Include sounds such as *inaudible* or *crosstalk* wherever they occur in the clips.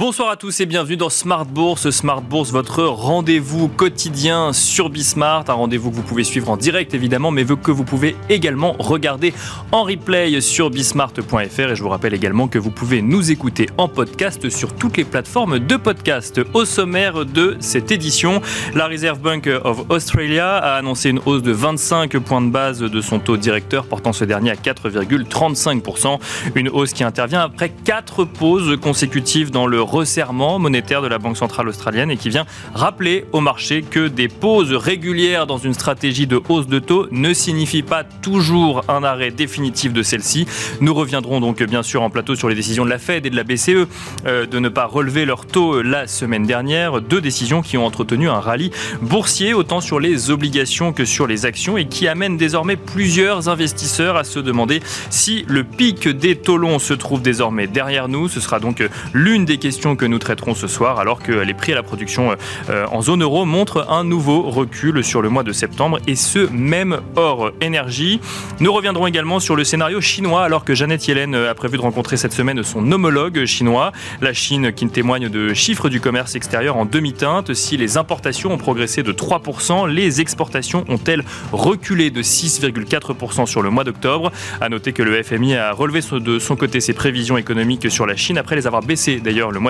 Bonsoir à tous et bienvenue dans Smart Bourse. Smart Bourse, votre rendez-vous quotidien sur Bismart. Un rendez-vous que vous pouvez suivre en direct évidemment, mais que vous pouvez également regarder en replay sur bismart.fr. Et je vous rappelle également que vous pouvez nous écouter en podcast sur toutes les plateformes de podcast. Au sommaire de cette édition, la Reserve Bank of Australia a annoncé une hausse de 25 points de base de son taux directeur, portant ce dernier à 4,35%. Une hausse qui intervient après quatre pauses consécutives dans le resserrement monétaire de la Banque centrale australienne et qui vient rappeler au marché que des pauses régulières dans une stratégie de hausse de taux ne signifient pas toujours un arrêt définitif de celle-ci. Nous reviendrons donc bien sûr en plateau sur les décisions de la Fed et de la BCE euh, de ne pas relever leur taux la semaine dernière. Deux décisions qui ont entretenu un rallye boursier autant sur les obligations que sur les actions et qui amènent désormais plusieurs investisseurs à se demander si le pic des taux longs se trouve désormais derrière nous. Ce sera donc l'une des questions que nous traiterons ce soir, alors que les prix à la production euh, en zone euro montrent un nouveau recul sur le mois de septembre, et ce même hors énergie. Nous reviendrons également sur le scénario chinois, alors que Jeannette Yellen a prévu de rencontrer cette semaine son homologue chinois. La Chine qui témoigne de chiffres du commerce extérieur en demi-teinte. Si les importations ont progressé de 3%, les exportations ont-elles reculé de 6,4% sur le mois d'octobre? À noter que le FMI a relevé de son côté ses prévisions économiques sur la Chine après les avoir baissées d'ailleurs le mois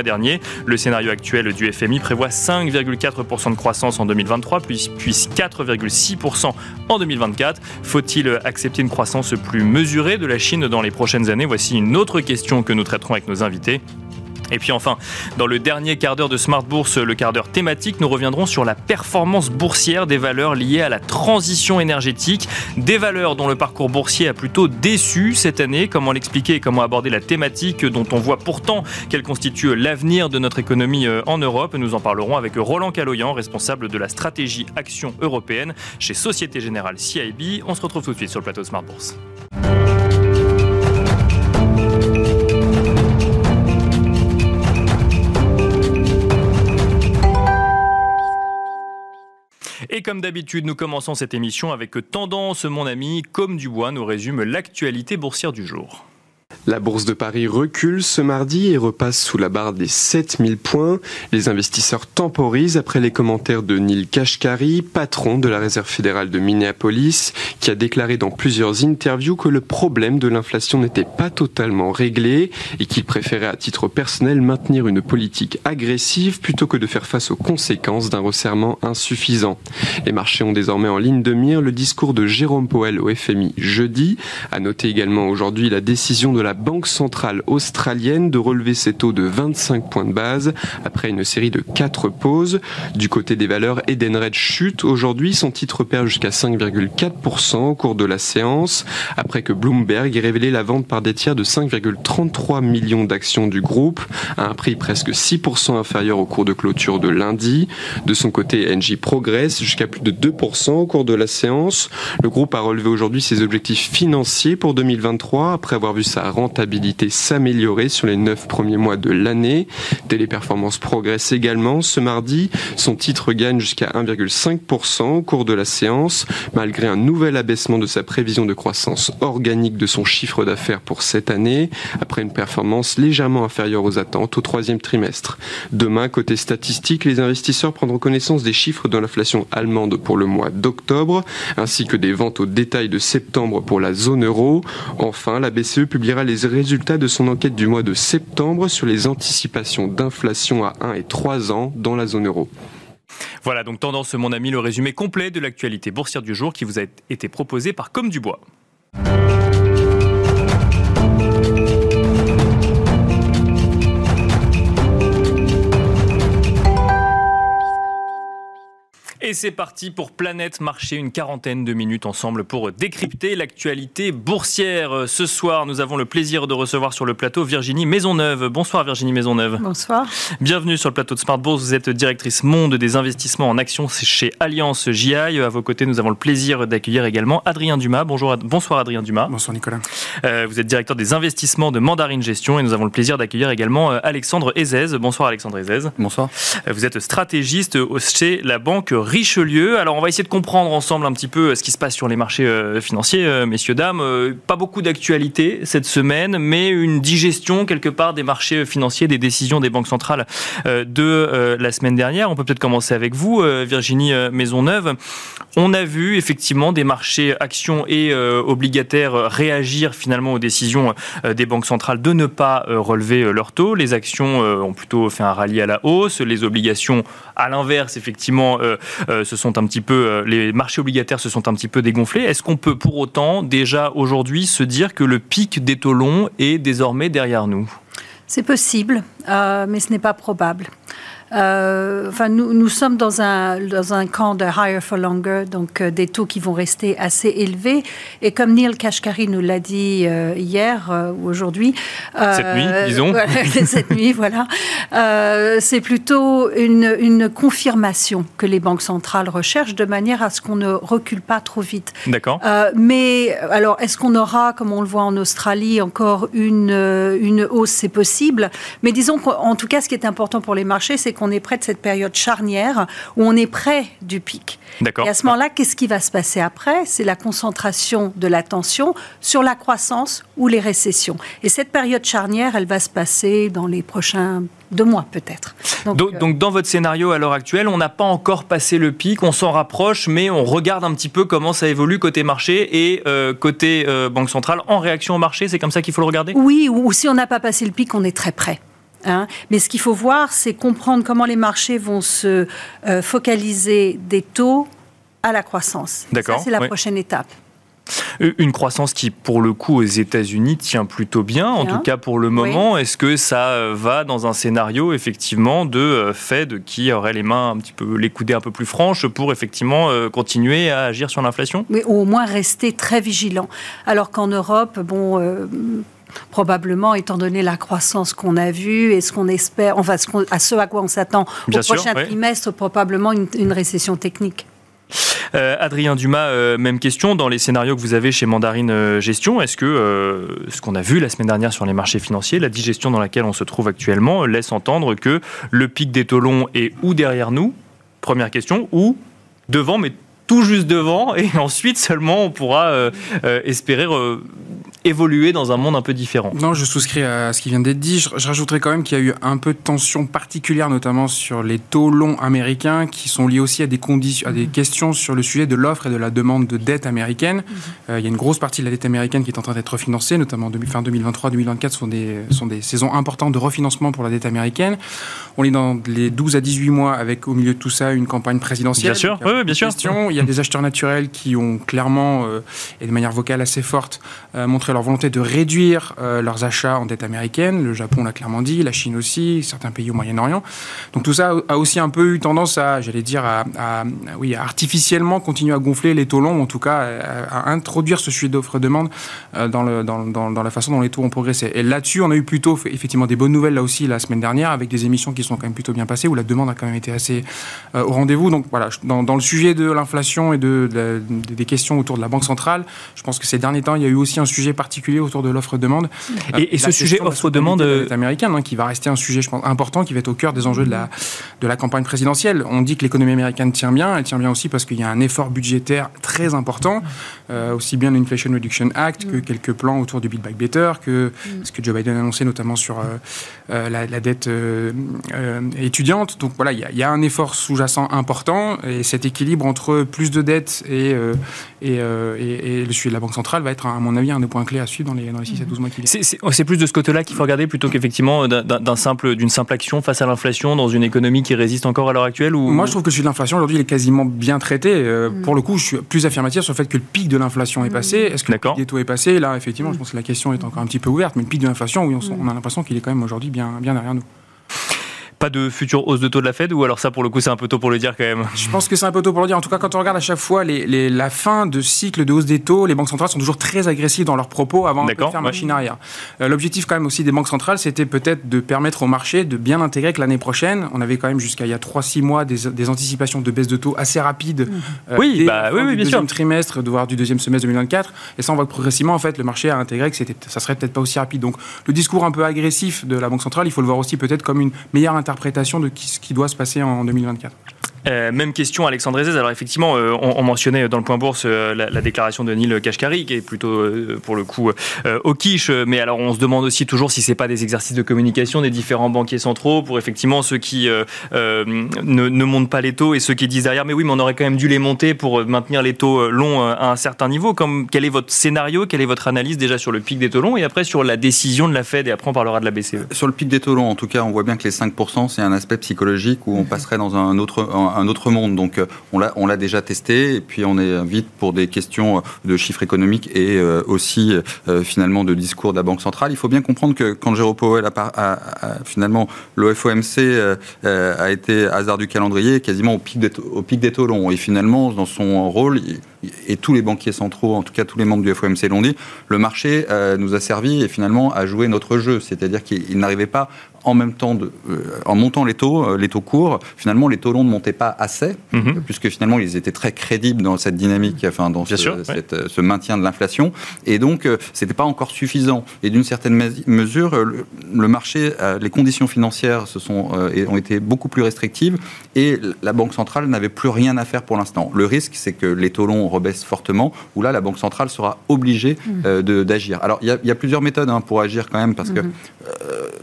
Le scénario actuel du FMI prévoit 5,4% de croissance en 2023, puis, puis 4,6% en 2024. Faut-il accepter une croissance plus mesurée de la Chine dans les prochaines années? Voici une autre question que nous traiterons avec nos invités. Et puis enfin, dans le dernier quart d'heure de Smart Bourse, le quart d'heure thématique, nous reviendrons sur la performance boursière des valeurs liées à la transition énergétique, des valeurs dont le parcours boursier a plutôt déçu cette année. Comment l'expliquer et comment aborder la thématique dont on voit pourtant qu'elle constitue l'avenir de notre économie euh, en Europe Nous en parlerons avec Roland Caloyan, responsable de la stratégie action européenne chez Société Générale CIB. On se retrouve tout de suite sur le plateau Smart Bourse. Et comme d'habitude, nous commençons cette émission avec Tendance, mon ami, comme du bois, nous résume l'actualité boursière du jour. La bourse de Paris recule ce mardi et repasse sous la barre des 7000 points. Les investisseurs temporisent après les commentaires de Neil Kashkari, patron de la Réserve fédérale de Minneapolis, qui a déclaré dans plusieurs interviews que le problème de l'inflation n'était pas totalement réglé et qu'il préférait à titre personnel maintenir une politique agressive plutôt que de faire face aux conséquences d'un resserrement insuffisant. Les marchés ont désormais en ligne de mire le discours de Jérôme Powell au FMI jeudi. À noter également aujourd'hui la décision de la Banque centrale australienne de relever ses taux de 25 points de base après une série de quatre pauses. Du côté des valeurs, Edenred chute aujourd'hui, son titre perd jusqu'à 5,4% au cours de la séance, après que Bloomberg ait révélé la vente par des tiers de 5,33 millions d'actions du groupe, à un prix presque 6% inférieur au cours de clôture de lundi. De son côté, Engie progresse jusqu'à plus de 2% au cours de la séance. Le groupe a relevé aujourd'hui ses objectifs financiers pour 2023 après avoir vu sa rentabilité s'améliorer sur les neuf premiers mois de l'année. Téléperformance progresse également. Ce mardi, son titre gagne jusqu'à 1,5% au cours de la séance, malgré un nouvel abaissement de sa prévision de croissance organique de son chiffre d'affaires pour cette année, après une performance légèrement inférieure aux attentes au troisième trimestre. Demain, côté statistique, les investisseurs prendront connaissance des chiffres de l'inflation allemande pour le mois d'octobre, ainsi que des ventes au détail de septembre pour la zone euro. Enfin, la BCE publiera les résultats de son enquête du mois de septembre sur les anticipations d'inflation à 1 et 3 ans dans la zone euro. Voilà donc tendance mon ami, le résumé complet de l'actualité boursière du jour qui vous a été proposé par Comme du Et c'est parti pour Planète Marché, une quarantaine de minutes ensemble pour décrypter l'actualité boursière. Ce soir, nous avons le plaisir de recevoir sur le plateau Virginie Maisonneuve. Bonsoir Virginie Maisonneuve. Bonsoir. Bienvenue sur le plateau de Smart Bourse. Vous êtes directrice monde des investissements en actions chez Alliance JI. À vos côtés, nous avons le plaisir d'accueillir également Adrien Dumas. Bonjour, bonsoir Adrien Dumas. Bonsoir Nicolas. Euh, vous êtes directeur des investissements de Mandarine Gestion et nous avons le plaisir d'accueillir également euh, Alexandre Ezez. Bonsoir Alexandre Ezez. Bonsoir. Euh, vous êtes stratégiste chez la banque Richelieu. Alors on va essayer de comprendre ensemble un petit peu ce qui se passe sur les marchés financiers, messieurs, dames. Pas beaucoup d'actualité cette semaine, mais une digestion quelque part des marchés financiers, des décisions des banques centrales de la semaine dernière. On peut peut-être commencer avec vous, Virginie Maisonneuve. On a vu effectivement des marchés actions et obligataires réagir finalement aux décisions des banques centrales de ne pas relever leur taux. Les actions ont plutôt fait un rallye à la hausse, les obligations à l'inverse, effectivement, euh, euh, se sont un petit peu, euh, les marchés obligataires se sont un petit peu dégonflés. Est-ce qu'on peut pour autant déjà aujourd'hui se dire que le pic des taux longs est désormais derrière nous? C'est possible, mais ce n'est pas probable. Euh, enfin, nous, nous, sommes dans un, dans un camp de higher for longer, donc euh, des taux qui vont rester assez élevés. Et comme Neil Kashkari nous l'a dit euh, hier ou aujourd'hui. cette nuit, disons. *laughs* cette nuit, voilà. c'est plutôt une, une, confirmation que les banques centrales recherchent de manière à ce qu'on ne recule pas trop vite. D'accord. mais alors, est-ce qu'on aura, comme on le voit en Australie, encore une, une hausse? C'est possible. Mais disons qu'en tout cas, ce qui est important pour les marchés, c'est on est près de cette période charnière où on est près du pic. Et à ce moment-là, qu'est-ce qui va se passer après? C'est la concentration de l'attention sur la croissance ou les récessions. Et cette période charnière, elle va se passer dans les prochains deux mois peut-être. Donc, donc, dans votre scénario à l'heure actuelle, on n'a pas encore passé le pic, on s'en rapproche, mais on regarde un petit peu comment ça évolue côté marché et euh, côté euh, Banque centrale en réaction au marché. C'est comme ça qu'il faut le regarder? Oui, ou si on n'a pas passé le pic, on est très près. Hein. Mais ce qu'il faut voir, c'est comprendre comment les marchés vont se euh, focaliser des taux à la croissance. D'accord. C'est la prochaine étape. Une croissance qui, pour le coup, aux États-Unis tient plutôt bien, en tout cas pour le moment. Est-ce que ça euh, va dans un scénario effectivement de euh, Fed qui aurait les mains un petit peu, les coudées un peu plus franches pour effectivement continuer à agir sur l'inflation? Oui, ou au moins rester très vigilant. Alors qu'en Europe, bon probablement, étant donné la croissance qu'on a vue et ce qu'on espère, enfin, ce à ce à quoi on s'attend au prochain trimestre, probablement une, récession technique. Euh, Adrien Dumas, euh, même question. Dans les scénarios que vous avez chez Mandarine euh, Gestion, est-ce que ce qu'on a vu la semaine dernière sur les marchés financiers, la digestion dans laquelle on se trouve actuellement, laisse entendre que le pic des taux longs est ou derrière nous, première question, ou devant, mais tout juste devant, et *laughs* ensuite seulement on pourra espérer évoluer dans un monde un peu différent. Non, je souscris à ce qui vient d'être dit. Je, rajouterais quand même qu'il y a eu un peu de tension particulière, notamment sur les taux longs américains, qui sont liés aussi à des, conditions, à des mhm. questions sur le sujet de l'offre et de la demande de dette américaine. Mhm. Euh, il y a une grosse partie de la dette américaine qui est en train d'être refinancée, notamment fin 2023-2024 sont des, sont des saisons importantes de refinancement pour la dette américaine. On est dans les 12 à 18 mois avec au milieu de tout ça une campagne présidentielle. Bien sûr, oui, bien sûr. Il y a des acheteurs naturels qui ont clairement, euh, et de manière vocale assez forte, euh, montré leur volonté de réduire euh, leurs achats en dette américaine. Le Japon l'a clairement dit, la Chine aussi, certains pays au Moyen-Orient. Donc tout ça a aussi un peu eu tendance à, j'allais dire, à, oui, artificiellement continuer à gonfler les taux longs, en tout cas à, introduire ce sujet d'offre-demande euh, dans, la façon dont les taux ont progressé. Et là-dessus, on a eu plutôt effectivement des bonnes nouvelles là aussi la semaine dernière, avec des émissions qui sont quand même plutôt bien passées, où la demande a quand même été assez euh, au rendez-vous. Donc voilà, dans, dans, le sujet de l'inflation et de, des questions autour de la Banque centrale, je pense que ces derniers temps, il y a eu aussi un sujet particulier autour de l'offre-demande. Et, ce sujet offre-demande euh, américaine, hein, qui va rester un sujet, je pense, important, qui va être au cœur des enjeux de la, de la campagne présidentielle. On dit que l'économie américaine tient bien, elle tient bien aussi parce qu'il y a un effort budgétaire très important, euh, aussi bien l'Inflation Reduction Act que mm. quelques plans autour du Build Back Better, que mm. ce que Joe Biden a annoncé notamment sur euh, la, dette étudiante. Donc voilà, il y, y, a un effort sous-jacent important et cet équilibre entre plus de dettes et, et, et, le sujet de la Banque centrale va être, à mon avis, un des points à suivre dans les, dans les 6 à 12 mois qui viennent. C'est plus de ce côté-là qu'il faut regarder plutôt qu'effectivement d'une simple, simple action face à l'inflation dans une économie qui résiste encore à l'heure actuelle ou... Moi, je trouve que sujet de l'inflation aujourd'hui il est quasiment bien traité. Euh, mm. Pour le coup, je suis plus affirmatif sur le fait que le pic de l'inflation est passé. Est-ce que le pic des taux est passé? Là, effectivement, je pense que la question est encore un petit peu ouverte. Mais le pic de l'inflation, oui, on, on a l'impression qu'il est quand même aujourd'hui bien, bien derrière nous pas de future hausse de taux de la Fed ou alors ça pour le coup c'est un peu tôt pour le dire quand même? Je pense que c'est un peu tôt pour le dire. En tout cas, quand on regarde à chaque fois les, la fin de cycle de hausse des taux, les banques centrales sont toujours très agressives dans leurs propos avant de faire machine arrière. Euh, l'objectif quand même aussi des banques centrales, c'était peut-être de permettre au marché de bien intégrer que l'année prochaine, on avait quand même jusqu'à il y a 3-6 mois des, anticipations de baisse de taux assez rapides. Euh, oui, bah, oui, oui, bien deuxième trimestre, voire du deuxième semestre 2024. Et ça, on voit que progressivement, en fait, le marché a intégré que ça serait peut-être pas aussi rapide. Donc, le discours un peu agressif de la banque centrale, il faut le voir aussi peut-être comme une meilleure interprétation de ce qui doit se passer en 2024. Euh, même question, Alexandre Ezez. Alors effectivement, euh, on, mentionnait dans le point bourse euh, la, déclaration de Neil Kashkari, qui est plutôt pour le coup au quiche. Mais alors on se demande aussi toujours si c'est pas des exercices de communication des différents banquiers centraux pour effectivement ceux qui ne, montent pas les taux et ceux qui disent derrière, mais oui, mais on aurait quand même dû les monter pour maintenir les taux longs à un certain niveau. Comme, quel est votre scénario, quelle est votre analyse déjà sur le pic des taux longs et après sur la décision de la Fed et après on parlera de la BCE Sur le pic des taux longs, en tout cas, on voit bien que les 5%, c'est un aspect psychologique où on passerait dans un autre un autre monde. Donc euh, on l'a, déjà testé et puis on est vite pour des questions euh, de chiffres économiques et euh, aussi finalement de discours de la Banque centrale. Il faut bien comprendre que quand Jérôme Powell a, a, finalement le FOMC a été hasard du calendrier quasiment au pic des, au taux longs et finalement dans son rôle et tous les banquiers centraux, en tout cas tous les membres du FOMC l'ont dit, le marché nous a servi et finalement à jouer notre jeu, c'est-à-dire qu'il n'arrivait pas en même temps, de, euh, en montant les taux, euh, les taux courts, finalement, les taux longs ne montaient pas assez, mhm. puisque finalement, ils étaient très crédibles dans cette dynamique, enfin, dans ce, euh, ce, maintien de l'inflation. Et donc, ce n'était pas encore suffisant. Et d'une certaine mesure, le, marché, les conditions financières se sont, ont été beaucoup plus restrictives et la Banque centrale n'avait plus rien à faire pour l'instant. Le risque, c'est que les taux longs rebaissent fortement, où là, la Banque centrale sera obligée mhm. d'agir. Alors, il y, a plusieurs méthodes hein, pour agir quand même, parce que mhm.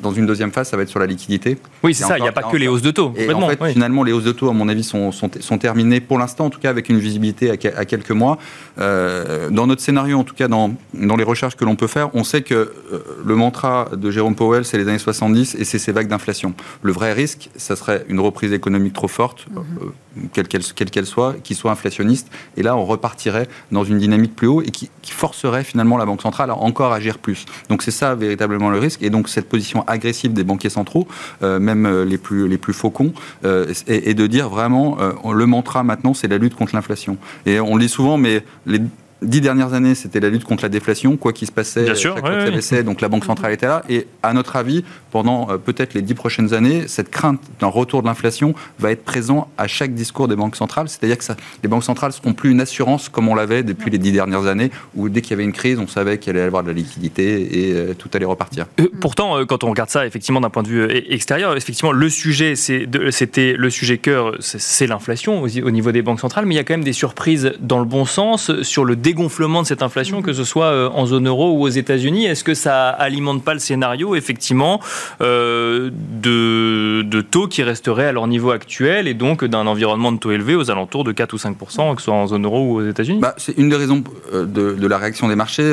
dans une deuxième phase, ça va être sur la liquidité. Oui, c'est ça, il n'y a pas que les hausses de taux. Et en fait, finalement, les hausses de taux, à mon avis, sont, sont, sont, terminées pour l'instant, en tout cas avec une visibilité à, quelques mois. Euh, dans notre scénario, en tout cas dans, dans les recherches que l'on peut faire, on sait que euh, le mantra de Jérôme Powell, c'est les années 70 et c'est ces vagues d'inflation. Le vrai risque, ça serait une reprise économique trop forte, mhm. euh, quelle qu'elle soit, qui soit inflationniste. Et là, on repartirait dans une dynamique plus haut et qui, qui forcerait finalement la Banque centrale à encore agir plus. Donc c'est ça véritablement le risque. Et donc cette position agressive des banquiers centraux, euh, même euh, les plus, les plus faucons, euh, et, de dire vraiment, le mantra maintenant, c'est la lutte contre l'inflation. Et on le dit souvent, mais les dix dernières années, c'était la lutte contre la déflation, quoi qu'il se passait, Bien sûr, chaque donc la Banque centrale était là. Et à notre avis, pendant euh, peut-être les dix prochaines années, cette crainte d'un retour de l'inflation va être présent à chaque discours des banques centrales. C'est-à-dire que ça, les banques centrales ne seront plus une assurance comme on l'avait depuis les dix dernières années, où dès qu'il y avait une crise, on savait qu'il allait y avoir de la liquidité et euh, tout allait repartir. Euh, pourtant, quand on regarde ça, effectivement, d'un point de vue extérieur, effectivement, le sujet, c'était le sujet cœur, c'est l'inflation au niveau des banques centrales, mais il y a quand même des surprises dans le bon sens sur le dégonflement de cette inflation, que ce soit euh, en zone euro ou aux États-Unis Est-ce que ça alimente pas le scénario, effectivement, euh, de, taux qui resteraient à leur niveau actuel et donc d'un environnement de taux élevé aux alentours de 4 ou 5% que ce soit en zone euro ou aux États-Unis? Bah, C'est une des raisons euh, de, la réaction des marchés.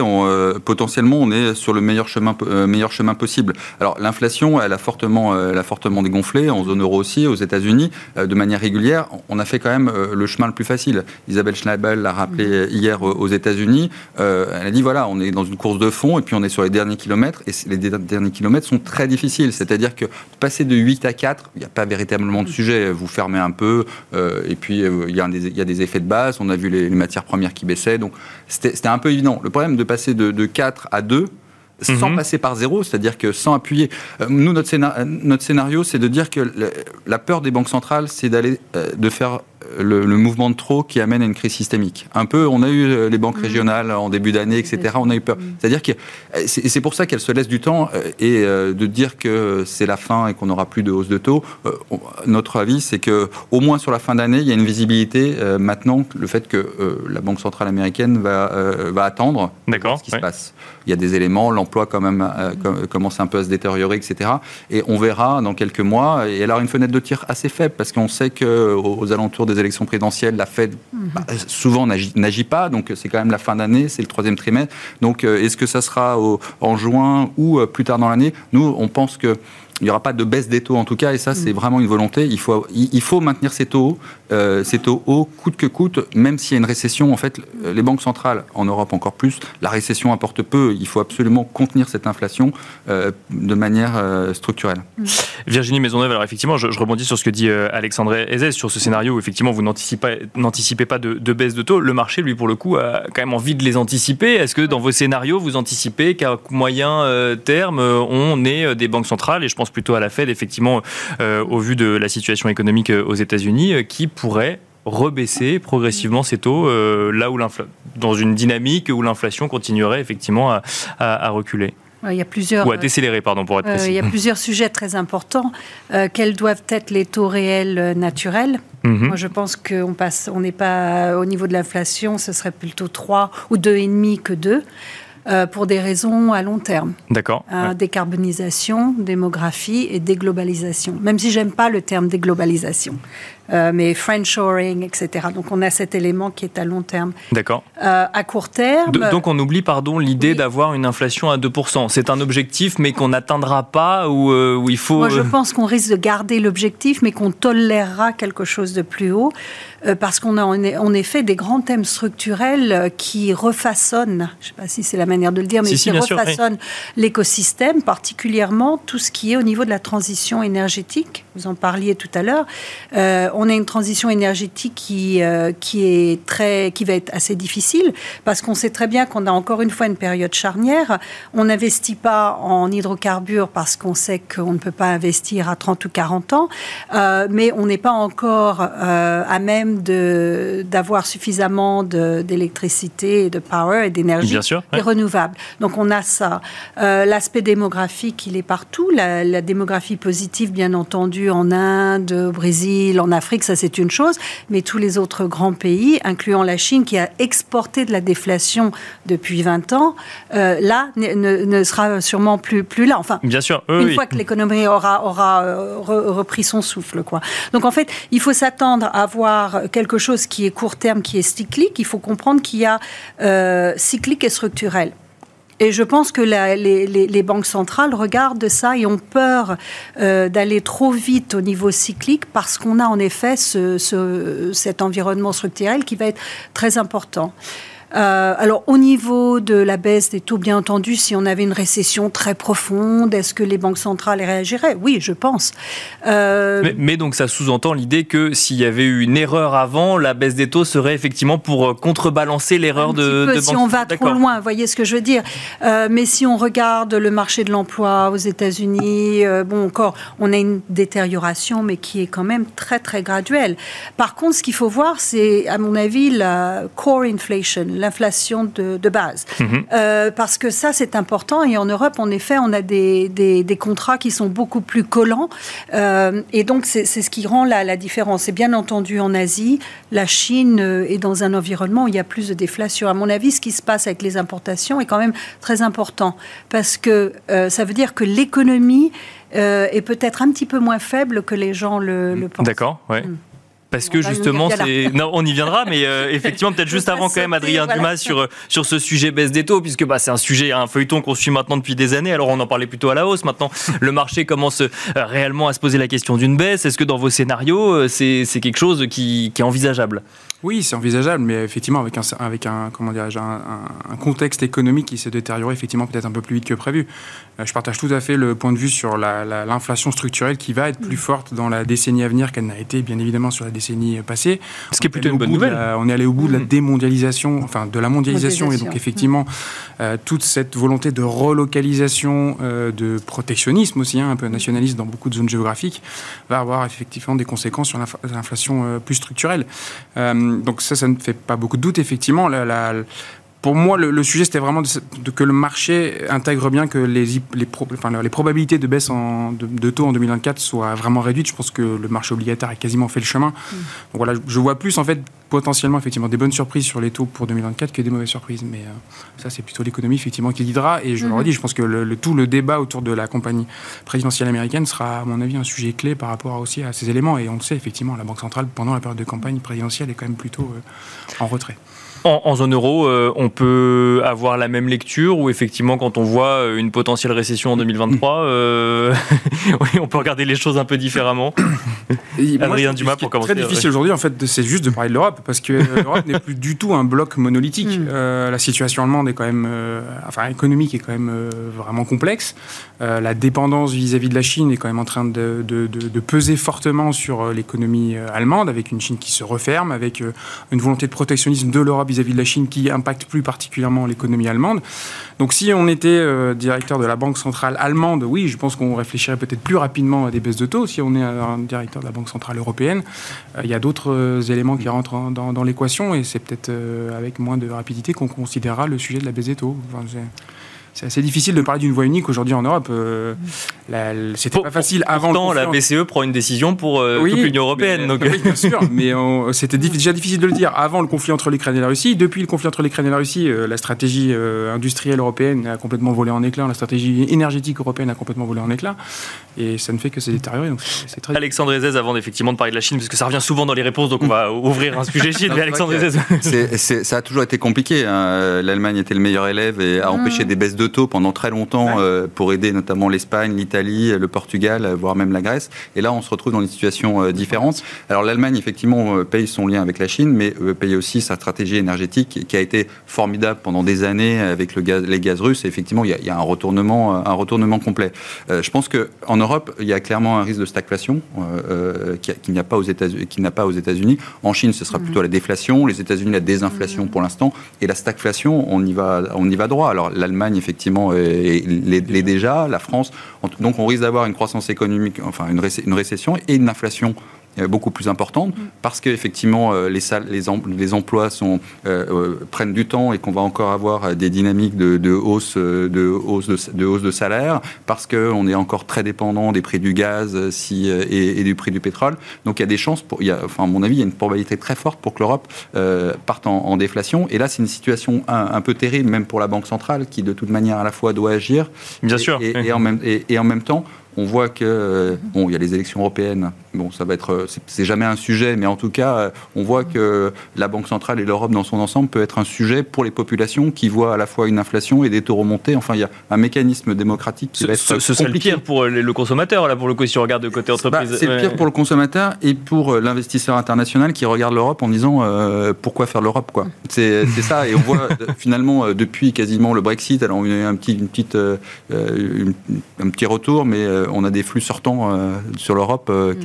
potentiellement, on est sur le meilleur chemin, meilleur chemin possible. Alors, l'inflation, elle a fortement, elle a fortement dégonflé, en zone euro aussi, aux États-Unis, de manière régulière. On a fait quand même le chemin le plus facile. Isabelle Schneibel l'a rappelé hier aux États-Unis, euh, elle a dit voilà, on est dans une course de fond et puis on est sur les derniers kilomètres et les derniers kilomètres sont très difficiles. C'est-à-dire que passer de 8 à 4, il n'y a pas véritablement de sujet. Vous fermez un peu euh, et puis euh, il y, a des effets de base. On a vu les, matières premières qui baissaient, donc c'était un peu évident. Le problème de passer de, 4 à 2, sans mhm. passer par zéro, c'est-à-dire que sans appuyer. nous, notre, scénario, c'est de dire que la peur des banques centrales, c'est d'aller, de faire le, mouvement de trop qui amène à une crise systémique. Un peu, on a eu euh, les banques mm. régionales en début d'année, etc. On a eu peur. Mm. C'est-à-dire que c'est pour ça qu'elles se laissent du temps euh, et euh, de dire que c'est la fin et qu'on n'aura plus de hausse de taux. Notre avis, c'est que au moins sur la fin d'année, il y a une visibilité maintenant. Le fait que la Banque centrale américaine va, va attendre ce qui se passe. Il y a des éléments, l'emploi quand même commence un peu à se détériorer, etc. Et on verra dans quelques mois. Et elle aura une fenêtre de tir assez faible parce qu'on sait que aux alentours des élections présidentielles, la Fed bah, souvent n'agit pas, donc c'est quand même la fin d'année, c'est le troisième trimestre. Donc euh, est-ce que ça sera en juin ou euh, plus tard dans l'année? Nous, on pense que il n'y aura pas de baisse des taux en tout cas, et ça c'est mm. vraiment une volonté. Il faut, il faut maintenir ces taux, euh, ces taux hauts, coûte que coûte, même s'il y a une récession. En fait, les banques centrales, en Europe encore plus, la récession apporte peu. Il faut absolument contenir cette inflation euh, de manière euh, structurelle. Mm. Virginie Maisonneuve, alors effectivement, je, rebondis sur ce que dit Alexandre Ezès, sur ce scénario où effectivement vous n'anticipez pas de, de, baisse de taux. Le marché, lui, pour le coup, a quand même envie de les anticiper. Est-ce que dans vos scénarios, vous anticipez qu'à moyen terme, on ait des banques centrales, et je pense plutôt à la Fed, effectivement, euh, au vu de la situation économique euh, aux États-Unis, euh, qui pourrait rebaisser progressivement ces taux là où dans une dynamique où l'inflation continuerait effectivement à, reculer. Il y a plusieurs. Ou à décélérer, pardon, pour être précis. il y a plusieurs sujets très importants. quels doivent être les taux réels naturels? Mhm. Moi, je pense qu'on passe, on n'est pas au niveau de l'inflation, ce serait plutôt 3 ou 2,5 que 2. Euh, pour des raisons à long terme. D'accord. Euh, décarbonisation, démographie et déglobalisation. Même si j'aime pas le terme déglobalisation. Euh, mais friendshoring, etc. Donc on a cet élément qui est à long terme. D'accord. Euh, à court terme. donc on oublie, pardon, l'idée d'avoir une inflation à 2%. C'est un objectif, mais qu'on n'atteindra pas ou euh, où il faut. Moi, je pense qu'on risque de garder l'objectif, mais qu'on tolérera quelque chose de plus haut, parce qu'on a en effet des grands thèmes structurels qui refaçonnent, je ne sais pas si c'est la manière de le dire, mais qui refaçonnent l'écosystème, particulièrement tout ce qui est au niveau de la transition énergétique. Vous en parliez tout à l'heure on a une transition énergétique qui, euh, qui, est très, qui va être assez difficile parce qu'on sait très bien qu'on a encore une fois une période charnière. On n'investit pas en hydrocarbures parce qu'on sait qu'on ne peut pas investir à 30 ou 40 ans, euh, mais on n'est pas encore euh, à même d'avoir suffisamment d'électricité, de, power et d'énergie renouvelable. Donc on a ça. L'aspect démographique, il est partout. La, la démographie positive, bien entendu, en Inde, au Brésil, en Afrique Afrique, ça c'est une chose, mais tous les autres grands pays, incluant la Chine qui a exporté de la déflation depuis 20 ans, euh, là ne, sera sûrement plus, plus là. Enfin, Bien sûr, une fois que l'économie aura, aura euh, repris son souffle. Quoi. Donc en fait, il faut s'attendre à avoir quelque chose qui est court terme, qui est cyclique. Il faut comprendre qu'il y a euh, cyclique et structurel. Et je pense que les, banques centrales regardent ça et ont peur euh, d'aller trop vite au niveau cyclique parce qu'on a en effet cet environnement structurel qui va être très important. Euh, alors, au niveau de la baisse des taux, bien entendu, si on avait une récession très profonde, est-ce que les banques centrales réagiraient? Oui, je pense. Euh, mais, donc, ça sous-entend l'idée que s'il y avait eu une erreur avant, la baisse des taux serait effectivement pour euh, contrebalancer l'erreur de, de Si on va trop loin, vous voyez ce que je veux dire. mais si on regarde le marché de l'emploi aux États-Unis, bon, encore, on a une détérioration, mais qui est quand même très, très graduelle. Par contre, ce qu'il faut voir, c'est, à mon avis, la core inflation, l'inflation de, base. Mhm. Euh, parce que ça, c'est important. Et en Europe, en effet, on a des, des, contrats qui sont beaucoup plus collants. Euh, et donc, c'est ce qui rend la, la différence. Et bien entendu, en Asie, la Chine euh, est dans un environnement où il y a plus de déflation. À mon avis, ce qui se passe avec les importations est quand même très important. Parce que ça veut dire que l'économie est peut-être un petit peu moins faible que les gens le, le pensent. D'accord, ouais. Hmm. Parce que justement, c'est. Non, on y viendra, mais euh, *laughs* effectivement, peut-être juste avant, quand même, Adrien Dumas, sur, euh, sur ce sujet baisse des taux, puisque bah, c'est un sujet, un feuilleton qu'on suit maintenant depuis des années. Alors, on en parlait plutôt à la hausse. Maintenant, le marché commence euh, réellement à se poser la question d'une baisse. Est-ce que dans vos scénarios, c'est quelque chose qui, qui est envisageable? Oui, c'est envisageable, mais effectivement, avec un, avec un, comment un, un, contexte économique qui s'est détérioré effectivement peut-être un peu plus vite que prévu. Euh, je partage tout à fait le point de vue sur l'inflation structurelle qui va être plus forte dans la décennie à venir qu'elle n'a été, bien évidemment, sur la décennie passée. Ce qui est plutôt une bonne nouvelle. on est allé au bout de la mm. démondialisation, enfin de la mondialisation, et donc effectivement, euh, toute cette volonté de relocalisation, euh, de protectionnisme aussi, hein, un peu nationaliste dans beaucoup de zones géographiques, va avoir effectivement des conséquences sur l'inflation plus structurelle donc ça, ça ne fait pas beaucoup de doute. Effectivement, pour moi, le, sujet, c'était vraiment de, que le marché intègre bien que les, les, les probabilités de baisse de, taux en 2024 soient vraiment réduites. Je pense que le marché obligataire a quasiment fait le chemin. Mm. Donc voilà, je vois plus, en fait, potentiellement, effectivement, des bonnes surprises sur les taux pour 2024 que des mauvaises surprises. Mais euh, ça, c'est plutôt l'économie, effectivement, qui guidera. Et je mm-hmm. le redis, je pense que le, tout le débat autour de la campagne présidentielle américaine sera, à mon avis, un sujet clé par rapport aussi à ces éléments. Et on le sait, effectivement, la Banque centrale, pendant la période de campagne présidentielle, est quand même plutôt euh, en retrait. En, zone euro, euh, on peut avoir la même lecture ou effectivement, quand on voit euh, une potentielle récession en 2023, euh, *laughs* oui, on peut regarder les choses un peu différemment. *coughs* Adrien Dumas pour commencer. Très difficile aujourd'hui, en fait, c'est juste de parler de l'Europe parce que *laughs* l'Europe n'est plus du tout un bloc monolithique. Mm. la situation allemande est quand même, enfin, économique est quand même vraiment complexe. la dépendance vis-à-vis de la Chine est quand même en train de, de peser fortement sur l'économie allemande, avec une Chine qui se referme, avec une volonté de protectionnisme de l'Europe vis-à-vis de la Chine qui impacte plus particulièrement l'économie allemande. Donc si on était euh, directeur de la Banque centrale allemande, oui, je pense qu'on réfléchirait peut-être plus rapidement à des baisses de taux. Si on est directeur de la Banque centrale européenne, euh, il y a d'autres euh, éléments qui rentrent dans, l'équation et c'est peut-être avec moins de rapidité qu'on considérera le sujet de la baisse des taux. c'est assez difficile de parler d'une voie unique aujourd'hui en Europe. C'était pas facile avant Pourtant, la BCE prend une décision pour euh, toute l'Union européenne. donc... Oui, bien sûr, *laughs* mais c'était déjà difficile de le dire avant le conflit entre l'Ukraine et la Russie. Depuis le conflit entre l'Ukraine et la Russie, euh, la stratégie euh, industrielle européenne a complètement volé en éclats, la stratégie énergétique européenne a complètement volé en éclats, et ça ne fait que se détériorer. Donc très... Alexandre Ezez, avant effectivement de parler de la Chine, parce que ça revient souvent dans les réponses, donc on va ouvrir un sujet *laughs* Chine. mais Alexandre Ezez. *laughs* ça a toujours été compliqué. Hein. L'Allemagne était le meilleur élève et a empêché des baisses de taux pendant très longtemps euh, pour aider notamment l'Espagne, l'Italie, le Portugal, voire même la Grèce. Et là, on se retrouve dans une situation différente. Alors l'Allemagne, effectivement, paye son lien avec la Chine, mais paye aussi sa stratégie énergétique qui a été formidable pendant des années avec le gaz, les gaz russes. Et effectivement, il y, a, un retournement, un retournement complet. Euh, je pense qu'en Europe, il y a clairement un risque de stagflation euh, qui, qui n'y a pas aux États-Unis. Qui n'a pas aux États-Unis. En Chine, ce sera plutôt la déflation. Les États-Unis, la désinflation pour l'instant. Et la stagflation, on y va, on y va droit. Alors l'Allemagne, effectivement, l'est déjà. La France. Donc on risque d'avoir une croissance économique, enfin une, récession et une inflation beaucoup plus importante, mm. parce qu'effectivement, euh, les, les, les, emplois sont, euh, prennent du temps et qu'on va encore avoir des dynamiques de, de hausse, de, hausse de, hausse de salaire, parce qu'on est encore très dépendant des prix du gaz si, et, du prix du pétrole. Donc il y a des chances, pour, il y a, enfin, à mon avis, il y a une probabilité très forte pour que l'Europe parte en, déflation. Et là, c'est une situation un, peu terrible, même pour la Banque centrale, qui de toute manière à la fois doit agir. Bien sûr. Et, en même, et en même temps, on voit que bon, il y a les élections européennes. Bon, ça va être, c'est jamais un sujet, mais en tout cas, on voit que la Banque centrale et l'Europe dans son ensemble peut être un sujet pour les populations qui voient à la fois une inflation et des taux remontés. Enfin, il y a un mécanisme démocratique qui ce, va être ce, serait le pire pour le consommateur là, pour le coup, si on regarde de côté bah, entreprise. c'est le pire pour le consommateur et pour l'investisseur international qui regarde l'Europe en disant euh, pourquoi faire l'Europe quoi. C'est ça et on voit *laughs* finalement euh, depuis quasiment le Brexit, alors on a eu un petit, une petite, euh, un petit retour, mais euh, on a des flux sortants euh, sur l'Europe euh, mm.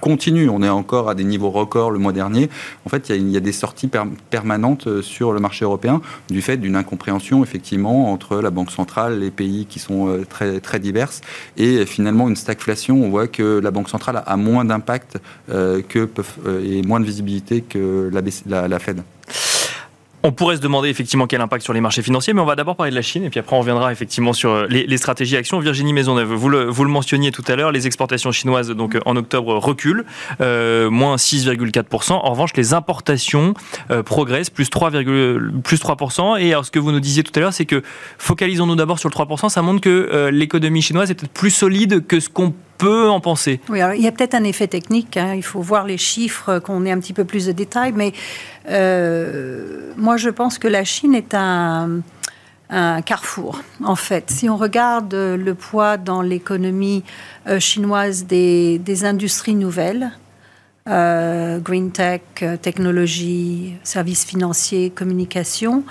Continus. On est encore à des niveaux records le mois dernier. En fait, il y, a des sorties permanentes sur le marché européen du fait d'une incompréhension effectivement entre la Banque centrale, les pays qui sont très, très diverses et finalement une stagflation. On voit que la Banque centrale a moins d'impact que et moins de visibilité que la Fed. On pourrait se demander effectivement quel impact sur les marchés financiers, mais on va d'abord parler de la Chine et puis après on reviendra effectivement sur euh, les, stratégies actions. Virginie Maisonneuve, vous le, mentionniez tout à l'heure, les exportations chinoises donc euh, en octobre reculent, euh, moins 6,4%. En revanche, les importations progressent, plus 3, plus 3%. Et alors, ce que vous nous disiez tout à l'heure, c'est que focalisons-nous d'abord sur le 3%. Ça montre que l'économie chinoise est peut-être plus solide que ce qu'on peut en penser. Oui, il y a peut-être un effet technique. Hein. Il faut voir les chiffres, qu'on ait un petit peu plus de détails. Mais euh, moi, je pense que la Chine est un, carrefour, en fait. Si on regarde le poids dans l'économie euh, chinoise des, industries nouvelles, euh, green tech, technologie, services financiers, communication,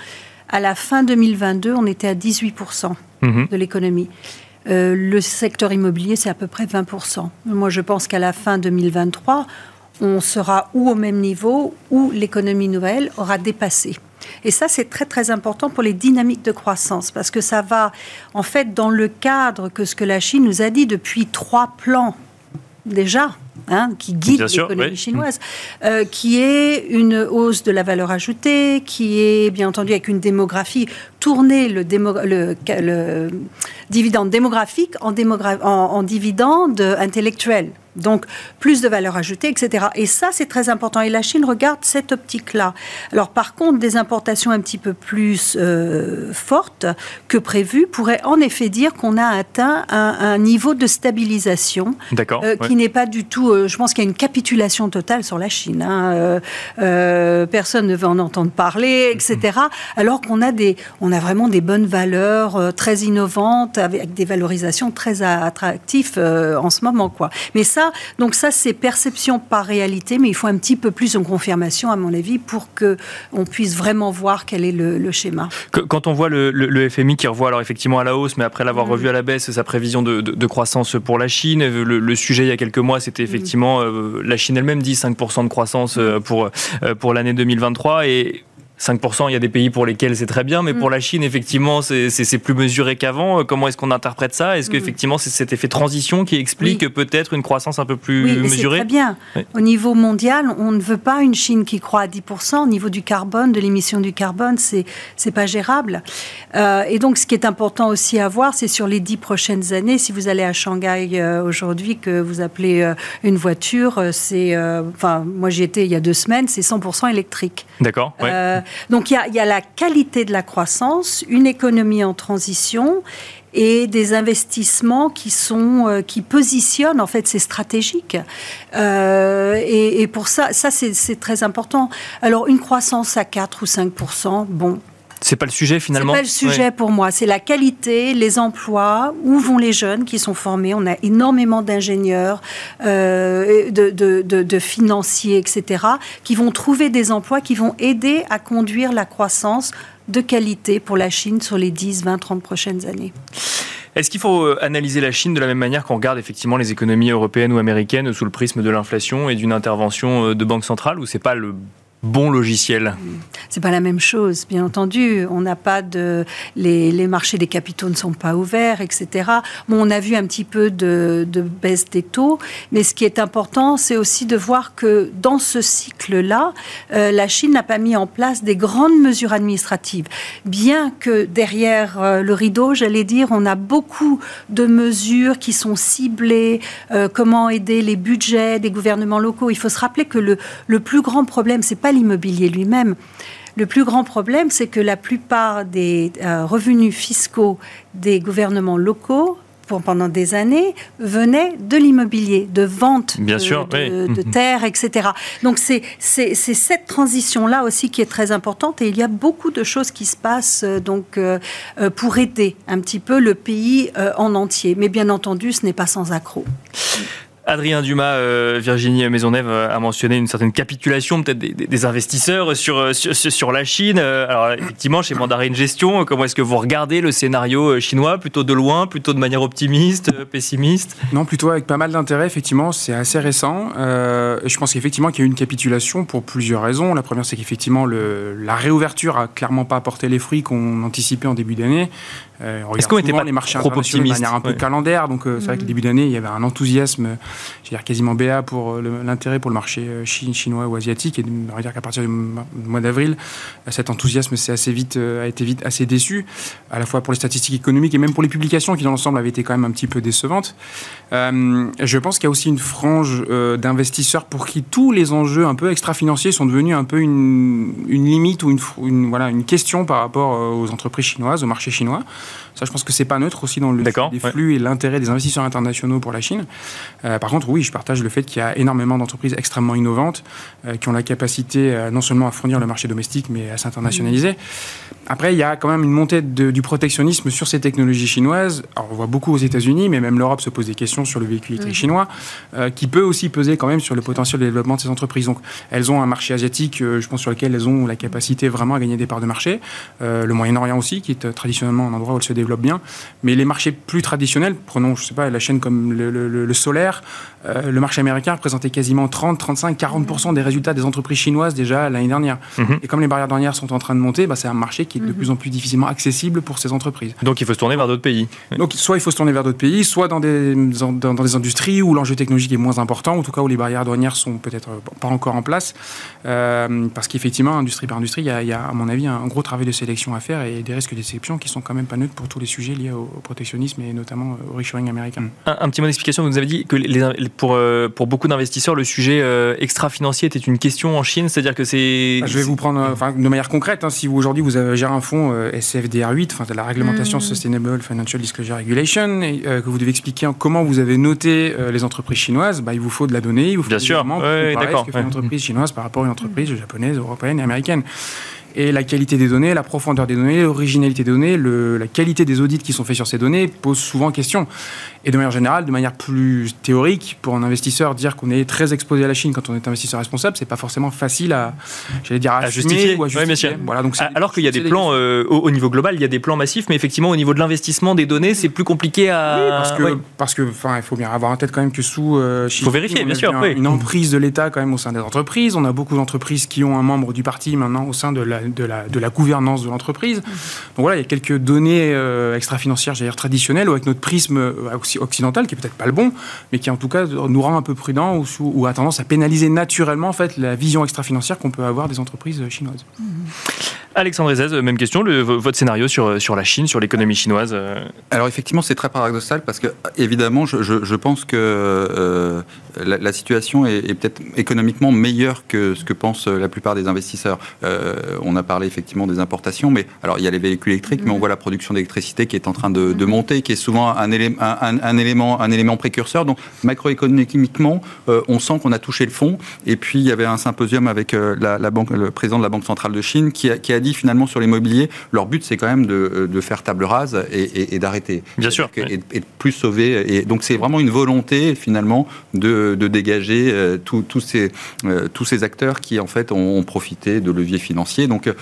à la fin 2022, on était à 18% mm-hmm. de l'économie. Euh, le secteur immobilier, c'est à peu près 20%. Moi, je pense qu'à la fin 2023, on sera ou au même niveau ou l'économie nouvelle aura dépassé. Et ça, c'est très très important pour les dynamiques de croissance parce que ça va en fait dans le cadre que ce que la Chine nous a dit depuis trois plans déjà. Hein, qui guide l'économie chinoise, euh, qui est une hausse de la valeur ajoutée, qui est bien entendu avec une démographie tournée, le, le, dividende démographique en, en dividende intellectuel. Donc, plus de valeur ajoutée, etc. Et ça, c'est très important. Et la Chine regarde cette optique-là. Alors, par contre, des importations un petit peu plus euh, fortes que prévues pourraient en effet dire qu'on a atteint un, niveau de stabilisation euh, qui n'est pas du tout. Euh, je pense qu'il y a une capitulation totale sur la Chine. Hein. personne ne veut en entendre parler, etc. Alors qu'on a des, on a vraiment des bonnes valeurs très innovantes avec des valorisations très attractives en ce moment, quoi. Mais ça, donc ça, c'est perception par réalité, mais il faut un petit peu plus de confirmation, à mon avis, pour que on puisse vraiment voir quel est le, schéma. Quand on voit le, FMI qui revoit alors effectivement à la hausse, mais après l'avoir mm. revu à la baisse, sa prévision de, croissance pour la Chine, le, sujet il y a quelques mois, c'était mm. effectivement euh, la Chine elle-même dit 5% de croissance euh, pour, euh, pour l'année 2023 et 5%, il y a des pays pour lesquels c'est très bien, mais pour mm. la Chine, effectivement, c'est plus mesuré qu'avant. Comment est-ce qu'on interprète ça? Est-ce mm. qu'effectivement, c'est cet effet transition qui explique peut-être une croissance un peu plus oui, mesurée? Très bien. Au niveau mondial, on ne veut pas une Chine qui croît à 10%. Au niveau du carbone, de l'émission du carbone, c'est n'est pas gérable. Euh, et donc, ce qui est important aussi à voir, c'est sur les 10 prochaines années, si vous allez à Shanghai euh, aujourd'hui, que vous appelez euh, une voiture, c'est. enfin, moi, j'y étais il y a deux semaines, c'est 100% électrique. D'accord. Donc il y, a, la qualité de la croissance, une économie en transition et des investissements qui sont euh, qui positionnent en fait c'est stratégique euh, et, pour ça ça c'est très important. Alors une croissance à 4 ou 5% bon c'est pas le sujet finalement. C'est pas le sujet pour moi. C'est la qualité, les emplois, où vont les jeunes qui sont formés. On a énormément d'ingénieurs, euh, de, de, de, financiers, etc., qui vont trouver des emplois qui vont aider à conduire la croissance de qualité pour la Chine sur les 10, 20, 30 prochaines années. Est-ce qu'il faut euh, analyser la Chine de la même manière qu'on regarde effectivement les économies européennes ou américaines sous le prisme de l'inflation et d'une intervention euh, de banque centrale ou c'est pas le bon logiciel C'est pas la même chose, bien entendu. On n'a pas de les, marchés des capitaux ne sont pas ouverts, etc. Bon, on a vu un petit peu de, baisse des taux, mais ce qui est important, c'est aussi de voir que dans ce cycle-là, euh, la Chine n'a pas mis en place des grandes mesures administratives. Bien que derrière euh, le rideau, j'allais dire, on a beaucoup de mesures qui sont ciblées. Euh, comment aider les budgets des gouvernements locaux Il faut se rappeler que le, le plus grand problème, c'est pas l'immobilier lui-même. Le plus grand problème, c'est que la plupart des euh, revenus fiscaux des gouvernements locaux pour, pendant des années venaient de l'immobilier, de vente de, sûr, de, terres, etc. Donc c'est cette transition-là aussi qui est très importante et il y a beaucoup de choses qui se passent euh, donc, euh, pour aider un petit peu le pays en entier. Mais bien entendu, ce n'est pas sans accroc. Adrien Dumas, euh, Virginie Maisonneuve euh, a mentionné une certaine capitulation peut-être des, investisseurs sur, euh, sur, sur, la Chine. Alors effectivement, chez Mandarin Gestion, comment est-ce que vous regardez le scénario chinois? Plutôt de loin, plutôt de manière optimiste, pessimiste? Non, plutôt avec pas mal d'intérêt, effectivement. C'est assez récent. je pense qu'effectivement qu'il y a eu une capitulation pour plusieurs raisons. La première, c'est qu'effectivement, la réouverture a clairement pas apporté les fruits qu'on anticipait en début d'année. Euh, Est-ce qu'on n'était pas les marchés trop optimistes de manière un peu calendaire Donc euh, c'est vrai que le début d'année, il y avait un enthousiasme, je dire quasiment béat pour euh, l'intérêt pour le marché euh, chinois ou asiatique. Et on va dire qu'à partir du mois d'avril, cet enthousiasme s'est assez vite a été vite assez déçu, à la fois pour les statistiques économiques et même pour les publications qui dans l'ensemble avaient été quand même un petit peu décevantes. je pense qu'il y a aussi une frange d'investisseurs pour qui tous les enjeux un peu extra-financiers sont devenus un peu une, une limite ou une, une, voilà, une question par rapport aux entreprises chinoises, au marché chinois. Ça, je pense que c'est pas neutre aussi dans le des flux et l'intérêt des investisseurs internationaux pour la Chine. Euh, par contre, oui, je partage le fait qu'il y a énormément d'entreprises extrêmement innovantes euh, qui ont la capacité euh, non seulement à fournir le marché domestique, mais à s'internationaliser. Après, il y a quand même une montée du protectionnisme sur ces technologies chinoises. Alors, on voit beaucoup aux États-Unis, mais même l'Europe se pose des questions sur le véhicule électrique chinois, qui peut aussi peser quand même sur le potentiel de développement de ces entreprises. Donc, elles ont un marché asiatique, je pense, sur lequel elles ont la capacité vraiment à gagner des parts de marché. le Moyen-Orient aussi, qui est traditionnellement un endroit où elles se développent bien. Mais les marchés plus traditionnels, prenons, je sais pas, la chaîne comme le, solaire, euh, le marché américain représentait quasiment 30, 35, 40% des résultats des entreprises chinoises déjà l'année dernière. Mhm. Et comme les barrières douanières sont en train de monter, bah, c'est un marché qui est de mhm. plus en plus difficilement accessible pour ces entreprises. Donc il faut se tourner vers d'autres pays. Donc soit il faut se tourner vers d'autres pays, soit dans des, dans, des industries où l'enjeu technologique est moins important, en tout cas où les barrières douanières sont peut-être pas encore en place. Euh, parce qu'effectivement, industrie par industrie, il y, a, à mon avis un gros travail de sélection à faire et des risques d'exception qui sont quand même pas neutres pour tous les sujets liés au, protectionnisme et notamment au reshoring américain. Un, petit mot d'explication, vous nous avez dit que les, pour, euh, pour beaucoup d'investisseurs, le sujet euh, extra-financier était une question en Chine, c'est-à-dire que c'est... Je vais vous prendre enfin, de manière concrète, hein, si vous aujourd'hui vous avez géré un fonds SFDR8, enfin, de la réglementation mmh. Sustainable Financial Disclosure Regulation, et, que vous devez expliquer comment vous avez noté les entreprises chinoises, bah, il vous faut de la donnée, il vous faut Bien sûr, d'accord. Ce que fait une entreprise chinoise par rapport à une entreprise japonaise, européenne et américaine et la qualité des données, la profondeur des données, l'originalité des données, le, la qualité des audits qui sont faits sur ces données pose souvent question. Et de manière générale, de manière plus théorique, pour un investisseur, dire qu'on est très exposé à la Chine quand on est investisseur responsable, c'est pas forcément facile à, j'allais dire, à, justifier ou à justifier. Voilà, donc Alors qu'il y a des plans euh, au, niveau global, il y a des plans massifs, mais effectivement au niveau de l'investissement des données, c'est plus compliqué à. Oui, parce que, parce que, il faut bien avoir en tête quand même que sous. Euh, il faut vérifier, bien sûr. Une emprise de l'État quand même au sein des entreprises. On a beaucoup d'entreprises qui ont un membre du parti maintenant au sein de la de, la, gouvernance de l'entreprise. Donc voilà, il y a quelques données euh, extra-financières, j'allais dire traditionnelles, ou avec notre prisme euh, occidental, qui est peut-être pas le bon, mais qui en tout cas nous rend un peu prudents ou, a tendance à pénaliser naturellement en fait, la vision extra-financière qu'on peut avoir des entreprises chinoises. Alexandre Ezez, même question, le, votre scénario sur, sur la Chine, sur l'économie chinoise Alors effectivement, c'est très paradoxal parce que, évidemment, je, je, je pense que euh, la, la, situation est, est peut-être économiquement meilleure que ce que pensent la plupart des investisseurs. Euh, on a parlé effectivement des importations, mais alors il y a les véhicules électriques, mais on voit la production d'électricité qui est en train de, de monter, qui est souvent un, élément, un, un, élément, un élément précurseur. Donc macroéconomiquement, euh, on sent qu'on a touché le fond. Et puis il y avait un symposium avec euh, la, la, banque, le président de la Banque centrale de Chine qui a, qui a dit finalement sur l'immobilier, leur but c'est quand même de, de, faire table rase et, et, et d'arrêter. Bien sûr. Et, et, de plus sauver. Et donc c'est vraiment une volonté finalement de, de dégager euh, tous ces, euh, tous ces acteurs qui en fait ont, ont profité de leviers financiers. Donc euh,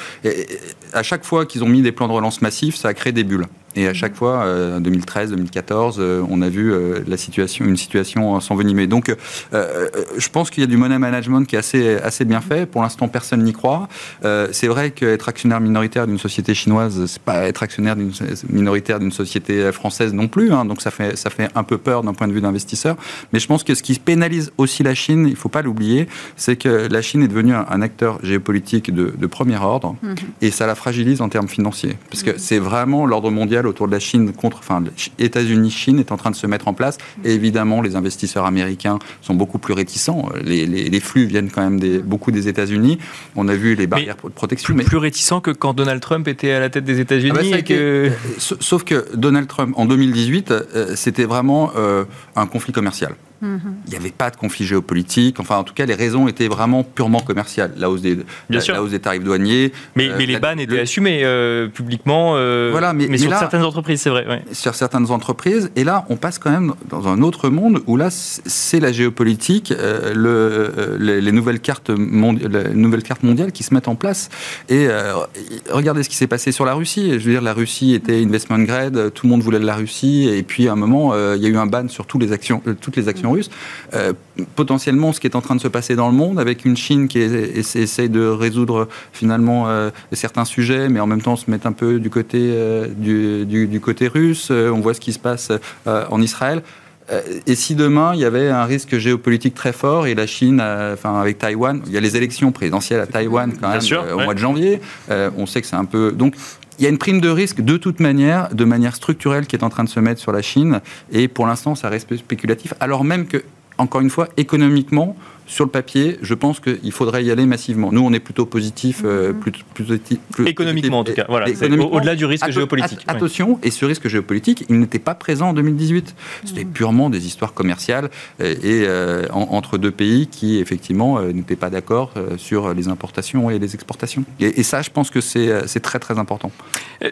à chaque fois qu'ils ont mis des plans de relance massifs, ça a créé des bulles. Et à chaque fois, euh, 2013, 2014, euh, on a vu euh, la situation, une situation s'envenimer. Donc, euh, je pense qu'il y a du money management qui est assez, assez bien fait. Pour l'instant, personne n'y croit. c'est vrai qu'être actionnaire minoritaire d'une société chinoise, c'est pas être actionnaire d'une minoritaire d'une société française non plus. Hein, donc, ça fait, ça fait un peu peur d'un point de vue d'investisseur. Mais je pense que ce qui pénalise aussi la Chine, il faut pas l'oublier, c'est que la Chine est devenue un, un acteur géopolitique de, de premier ordre, mmh. et ça la fragilise en termes financiers, parce que mmh. c'est vraiment l'ordre mondial autour de la Chine contre, enfin, États-Unis, Chine est en train de se mettre en place. Et évidemment, les investisseurs américains sont beaucoup plus réticents. Les, les, les flux viennent quand même des, beaucoup des États-Unis. On a vu les barrières mais de protection. Plus, mais plus réticents que quand Donald Trump était à la tête des États-Unis. Ah bah que... Sauf que Donald Trump, en 2018, c'était vraiment euh, un conflit commercial. Il n'y avait pas de conflit géopolitique. Enfin, en tout cas, les raisons étaient vraiment purement commerciales. La hausse des, Bien la, sûr. la hausse des tarifs douaniers. Mais, euh, mais les bannes étaient le... assumées euh, publiquement. Euh, voilà, mais, mais sur là, certaines entreprises, c'est vrai. Ouais. Sur certaines entreprises. Et là, on passe quand même dans un autre monde où là, c'est la géopolitique, euh, le, les, les, nouvelles cartes les nouvelles cartes mondiales qui se mettent en place. Et regardez ce qui s'est passé sur la Russie. Je veux dire, la Russie était investment grade, tout le monde voulait de la Russie. Et puis, à un moment, il y a eu un ban sur toutes les actions, toutes les actions russes. Euh, potentiellement ce qui est en train de se passer dans le monde, avec une Chine qui est, essaye de résoudre finalement euh, certains sujets, mais en même temps se mettre un peu du côté, euh, du, du, du, côté russe. on voit ce qui se passe en Israël. Et si demain il y avait un risque géopolitique très fort et la Chine, enfin avec Taïwan, il y a les élections présidentielles à Taïwan quand même sûr, au ouais. mois de janvier. on sait que c'est un peu donc il y a une prime de risque de toute manière, de manière structurelle, qui est en train de se mettre sur la Chine. Et pour l'instant, ça reste spéculatif, alors même que, encore une fois, économiquement, sur le papier, je pense qu'il faudrait y aller massivement. Nous, on est plutôt positif, euh, plus, plus, plus, économiquement plus, en tout cas. Voilà, au-delà du risque géopolitique. At attention, et ce risque géopolitique, il n'était pas présent en 2018. C'était mmh. purement des histoires commerciales et, et euh, en, entre deux pays qui effectivement euh, n'étaient pas d'accord euh, sur les importations et les exportations. Et, et ça, je pense que c'est très très important.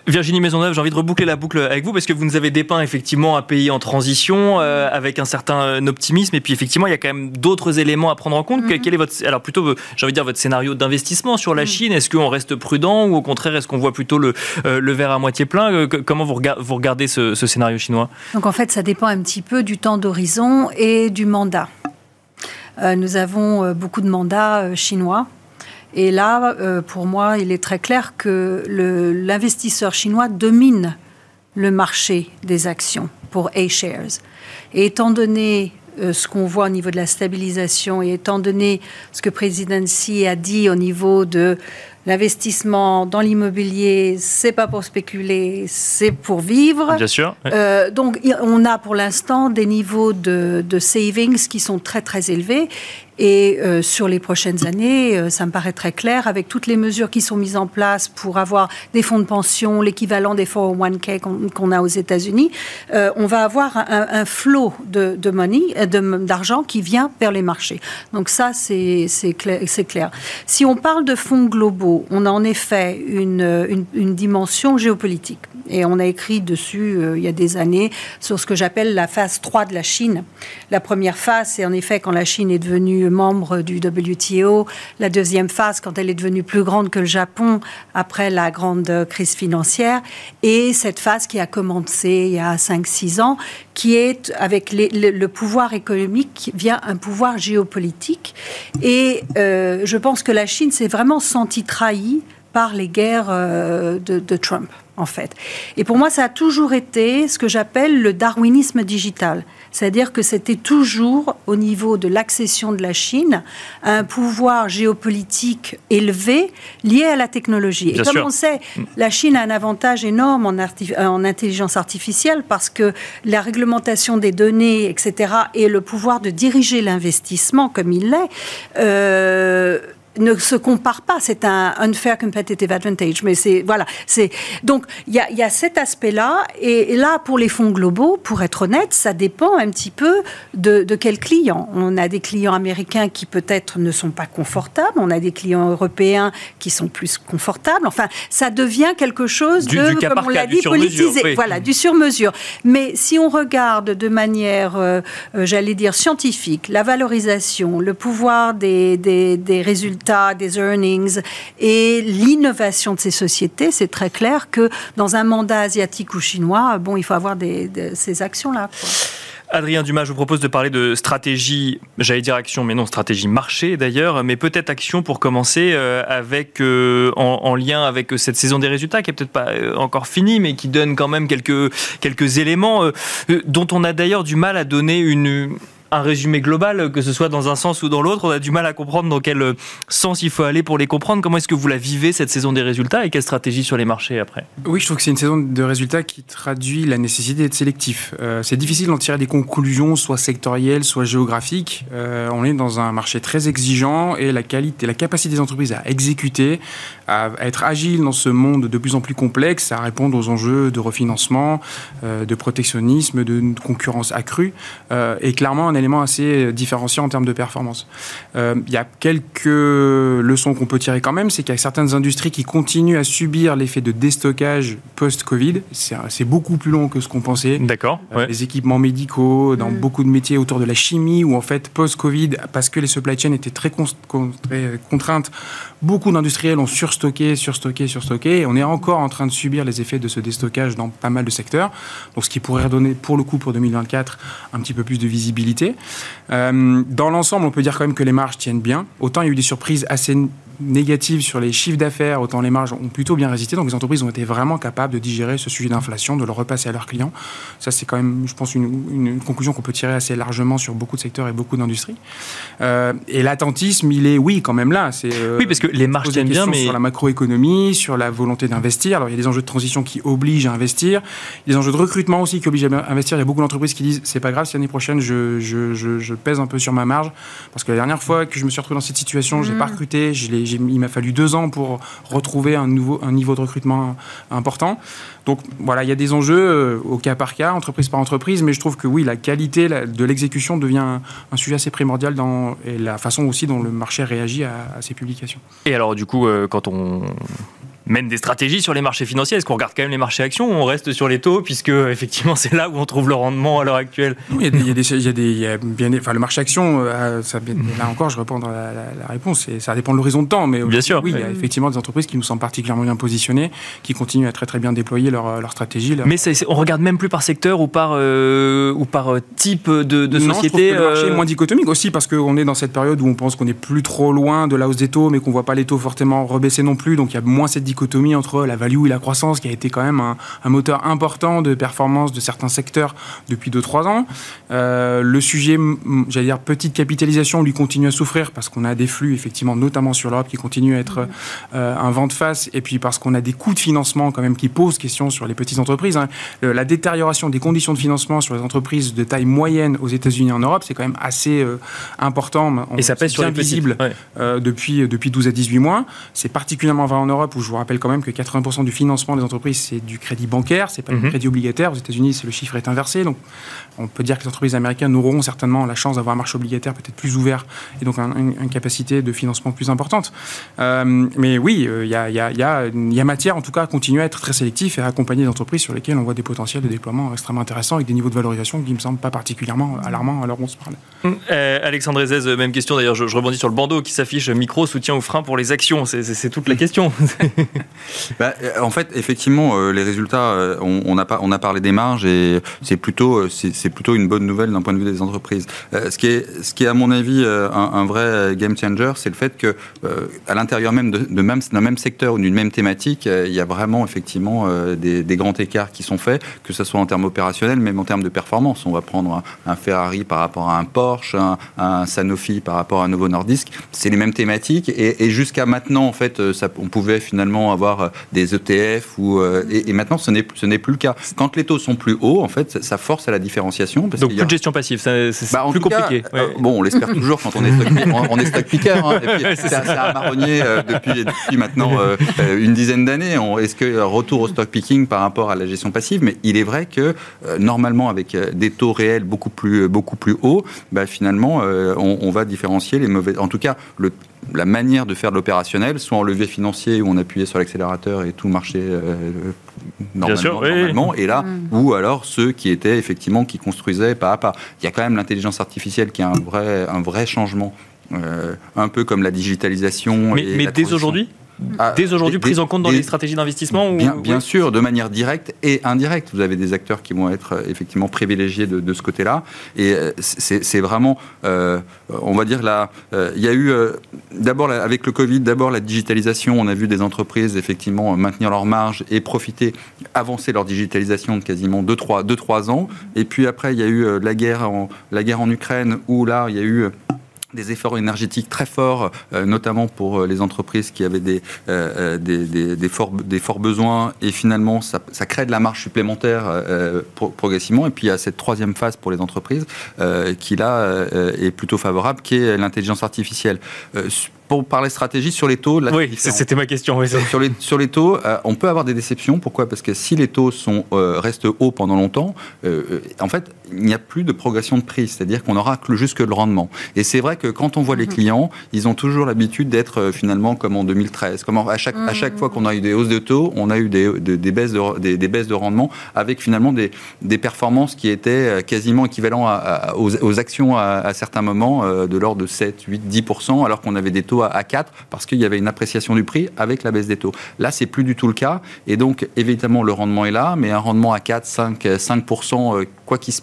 Virginie Maisonneuve, j'ai envie de reboucler la boucle avec vous parce que vous nous avez dépeint effectivement un pays en transition euh, avec un certain optimisme et puis effectivement il y a quand même d'autres éléments à prendre en compte. -hmm. Quel est votre, alors plutôt, j'ai envie de dire votre scénario d'investissement sur la Chine. Est-ce qu'on reste prudent ou au contraire est-ce qu'on voit plutôt le, euh, le verre à moitié plein? Comment vous, regardez, vous regardez ce, ce, scénario chinois? Donc en fait, ça dépend un petit peu du temps d'horizon et du mandat. Euh, nous avons euh, beaucoup de mandats euh, chinois. Et là, euh, pour moi, il est très clair que l'investisseur chinois domine le marché des actions pour A-shares. Et étant donné euh, ce qu'on voit au niveau de la stabilisation. Et étant donné ce que Président Xi a dit au niveau de l'investissement dans l'immobilier, c'est pas pour spéculer, c'est pour vivre. Bien sûr. Euh, donc, on a pour l'instant des niveaux de, de, savings qui sont très très élevés. Et euh, sur les prochaines années, euh, ça me paraît très clair, avec toutes les mesures qui sont mises en place pour avoir des fonds de pension, l'équivalent des 401k qu'on qu a aux États-Unis, euh, on va avoir un, un flot de, de money, d'argent qui vient vers les marchés. Donc ça, c'est clair, clair. Si on parle de fonds globaux, on a en effet une, une, dimension géopolitique. Et on a écrit dessus euh, il y a des années sur ce que j'appelle la phase 3 de la Chine. La première phase, c'est en effet quand la Chine est devenue membre du WTO. La deuxième phase, quand elle est devenue plus grande que le Japon après la grande crise financière. Et cette phase qui a commencé il y a 5-6 ans, qui est, avec le, pouvoir économique, vient un pouvoir géopolitique. Et euh, je pense que la Chine s'est vraiment sentie par les guerres de, de Trump en fait. Et pour moi, ça a toujours été ce que j'appelle le darwinisme digital. C'est-à-dire que c'était toujours au niveau de l'accession de la Chine un pouvoir géopolitique élevé lié à la technologie. et comme on sait, la Chine a un avantage énorme en, en, intelligence artificielle parce que la réglementation des données, etc., et le pouvoir de diriger l'investissement comme il l'est, euh, ne se compare pas. C'est un unfair competitive advantage. Mais c'est voilà. C'est donc il y a, y a, cet aspect-là. Et, là, pour les fonds globaux, pour être honnête, ça dépend un petit peu de, de quels clients. On a des clients américains qui peut-être ne sont pas confortables. On a des clients européens qui sont plus confortables. Enfin, ça devient quelque chose de, comme on l'a dit, politisé. Voilà, du sur-mesure. Mais si on regarde de manière, euh, euh, j'allais dire scientifique, la valorisation, le pouvoir des, des, des résultats des earnings et l'innovation de ces sociétés, c'est très clair que dans un mandat asiatique ou chinois, bon, il faut avoir des, ces actions-là. Adrien Dumas, je vous propose de parler de stratégie, j'allais dire action, mais non, stratégie marché d'ailleurs, mais peut-être action pour commencer euh, avec, euh, en, lien avec cette saison des résultats qui est peut-être pas euh, encore finie, mais qui donne quand même quelques, quelques éléments dont on a d'ailleurs du mal à donner une, un résumé global, que ce soit dans un sens ou dans l'autre. On a du mal à comprendre dans quel sens il faut aller pour les comprendre. Comment est-ce que vous la vivez, cette saison des résultats, et quelle stratégie sur les marchés après? Oui, je trouve que c'est une saison de résultats qui traduit la nécessité d'être sélectif. Euh, c'est difficile d'en tirer des conclusions, soit sectorielles, soit géographiques. Euh, on est dans un marché très exigeant et la qualité, la capacité des entreprises à exécuter, à, être agile dans ce monde de plus en plus complexe, à répondre aux enjeux de refinancement, euh, de protectionnisme, de concurrence accrue, est clairement un élément assez différenciant en termes de performance. Euh, il y a quelques leçons qu'on peut tirer quand même, c'est qu'il y a certaines industries qui continuent à subir l'effet de déstockage post-Covid. C'est beaucoup plus long que ce qu'on pensait. D'accord. Euh, les équipements médicaux, dans mm. beaucoup de métiers autour de la chimie, où en fait, post-Covid, parce que les supply chains étaient très, très contraintes, beaucoup d'industriels ont surstocké, surstocké, surstocké. Et on est encore en train de subir les effets de ce déstockage dans pas mal de secteurs. Donc, ce qui pourrait redonner, pour le coup, pour 2024, un petit peu plus de visibilité. Euh, dans l'ensemble, on peut dire quand même que les marges tiennent bien. Autant il y a eu des surprises assez négatives sur les chiffres d'affaires, autant les marges ont plutôt bien résisté. Donc les entreprises ont été vraiment capables de digérer ce sujet d'inflation, de le repasser à leurs clients. Ça, c'est quand même, je pense, une, conclusion qu'on peut tirer assez largement sur beaucoup de secteurs et beaucoup d'industries. Euh, et l'attentisme, il est, oui, quand même là. C'est, euh, oui, parce que les marges tiennent bien, mais... Sur la macroéconomie, sur la volonté d'investir. Alors, il y a des enjeux de transition qui obligent à investir. Il y a des enjeux de recrutement aussi qui obligent à investir. Il y a beaucoup d'entreprises qui disent, c'est pas grave, si l'année prochaine, je, je, je, pèse un peu sur ma marge. Parce que la dernière fois que je me suis retrouvé dans cette situation, j'ai pas mmh. recruté, je il m'a fallu deux ans pour retrouver un, nouveau, un niveau de recrutement important. Donc voilà, il y a des enjeux euh, au cas par cas, entreprise par entreprise, mais je trouve que oui, la qualité de l'exécution devient un, sujet assez primordial dans et la façon aussi dont le marché réagit à, à ces publications. Et alors du coup, euh, quand on mène des stratégies sur les marchés financiers Est-ce qu'on regarde quand même les marchés actions ou on reste sur les taux puisque *laughs* effectivement c'est là où on trouve le rendement à l'heure actuelle? Il y a des, il y a des, il y a des il y a bien, enfin le marché action, euh, ça, là encore je réponds à la, la, réponse, et ça dépend de l'horizon de temps, mais bien sûr, oui, il y a effectivement des entreprises qui nous semblent particulièrement bien positionnées, qui continuent à très très bien déployer leur, leur stratégie. Mais on regarde même plus par secteur ou par euh, ou par euh, type de, de non, société. Je trouve que le marché est moins dichotomique aussi parce qu'on est dans cette période où on pense qu'on est plus trop loin de la hausse des taux, mais qu'on voit pas les taux fortement rebaisser non plus, donc il y a moins cette dichotomie entre la value et la croissance, qui a été quand même un, moteur important de performance de certains secteurs depuis 2-3 ans. Euh, le sujet, j'allais dire, petite capitalisation, lui continue à souffrir parce qu'on a des flux, effectivement, notamment sur l'Europe, qui continuent à être euh, un vent de face, et puis parce qu'on a des coûts de financement quand même qui posent question sur les petites entreprises. Hein. La détérioration des conditions de financement sur les entreprises de taille moyenne aux États-Unis et en Europe, c'est quand même assez euh, important. et ça pèse sur les visible depuis, depuis 12 à 18 mois. C'est particulièrement vrai en Europe, où je vous rappelle quand même que 80 du financement des entreprises, c'est du crédit bancaire, c'est pas du mhm. crédit obligataire. Aux États-Unis, le chiffre est inversé. Donc, on peut dire que les entreprises américaines auront certainement la chance d'avoir un marché obligataire peut-être plus ouvert et donc une capacité de financement plus importante. Euh, mais oui, il y, a, matière, en tout cas, à continuer à être très sélectif et à accompagner des entreprises sur lesquelles on voit des potentiels de déploiement extrêmement intéressants avec des niveaux de valorisation qui me semblent pas particulièrement alarmants à l'heure où on se parle. Euh, Alexandre Ezez, même question d'ailleurs, je, rebondis sur le bandeau qui s'affiche micro, soutien ou frein pour les actions. C'est toute la question. *laughs* *laughs* bah, En fait, effectivement, les résultats, on, a, on a parlé des marges et c'est plutôt, c'est plutôt une bonne nouvelle d'un point de vue des entreprises. ce, qui est, ce qui est, à mon avis, un, vrai game changer, c'est le fait que à l'intérieur même de, même d'un même secteur ou d'une même thématique, il y a vraiment effectivement des, grands écarts qui sont faits, que ce soit en termes opérationnels, même en termes de performance. On va prendre un, Ferrari par rapport à un Porsche, un, Sanofi par rapport à un Novo Nordisk. C'est les mêmes thématiques et, jusqu'à maintenant, en fait, on pouvait finalement avoir des ETF ou et, maintenant ce n'est ce n'est plus le cas. Quand les taux sont plus hauts, en fait, ça, force à la différenciation. Donc plus de gestion passive, c'est bah, plus compliqué. Euh, bon, on l'espère *laughs* toujours quand on est stock, on, est stock picker. Hein, *laughs* c'est un marronnier euh, depuis, depuis, maintenant euh, une dizaine d'années. Est-ce que retour au stock picking par rapport à la gestion passive? Mais il est vrai que normalement, avec des taux réels beaucoup plus, beaucoup plus hauts, bah, finalement, on, on, va différencier les mauvais. En tout cas, le la manière de faire de l'opérationnel, soit en levier financier où on appuyait sur l'accélérateur et tout marchait euh, normalement, et là, mm. ou alors ceux qui étaient effectivement qui construisaient pas à pas. Il y a quand même l'intelligence artificielle qui a un vrai, un vrai changement, euh, un peu comme la digitalisation. Mais, mais dès aujourd'hui ah, Dès aujourd'hui, prise en compte dans les stratégies d'investissement Bien, bien sûr, de manière directe et indirecte. Vous avez des acteurs qui vont être euh, effectivement privilégiés de, ce côté-là. Et euh, c'est vraiment, euh, on va dire, là, il y a eu, d'abord, avec le Covid, d'abord la digitalisation. On a vu des entreprises, effectivement, maintenir leurs marges et profiter, avancer leur digitalisation de quasiment 2-3 ans. Et puis après, il y a eu la, guerre en, la guerre en Ukraine, où là, il y a eu des efforts énergétiques très forts, euh, notamment pour euh, les entreprises qui avaient des, euh, des, des, forts, des, forts, besoins, et finalement, ça, ça, crée de la marge supplémentaire progressivement. Et puis, il y a cette troisième phase pour les entreprises qui, là, est plutôt favorable, qui est l'intelligence artificielle pour parler stratégie sur les taux. oui, c'était ma question. Sur, les, sur les taux, euh, on peut avoir des déceptions. Pourquoi? Parce que si les taux sont, euh, restent hauts pendant longtemps, euh, en fait, il n'y a plus de progression de prix. C'est-à-dire qu'on aura que, juste que le rendement. Et c'est vrai que quand on voit les mhm. clients, ils ont toujours l'habitude d'être finalement comme en 2013. Comme à, chaque, à chaque fois qu'on a eu des hausses de taux, on a eu des, des, baisses, de, des, baisses de rendement avec finalement des, des performances qui étaient quasiment équivalents aux, actions à, certains moments de l'ordre de 7, 8, 10%, alors qu'on avait des taux à 4 parce qu'il y avait une appréciation du prix avec la baisse des taux. Là, c'est plus du tout le cas. Et donc, évidemment, le rendement est là, mais un rendement à 4, 5, 5%, quoi qu'il se,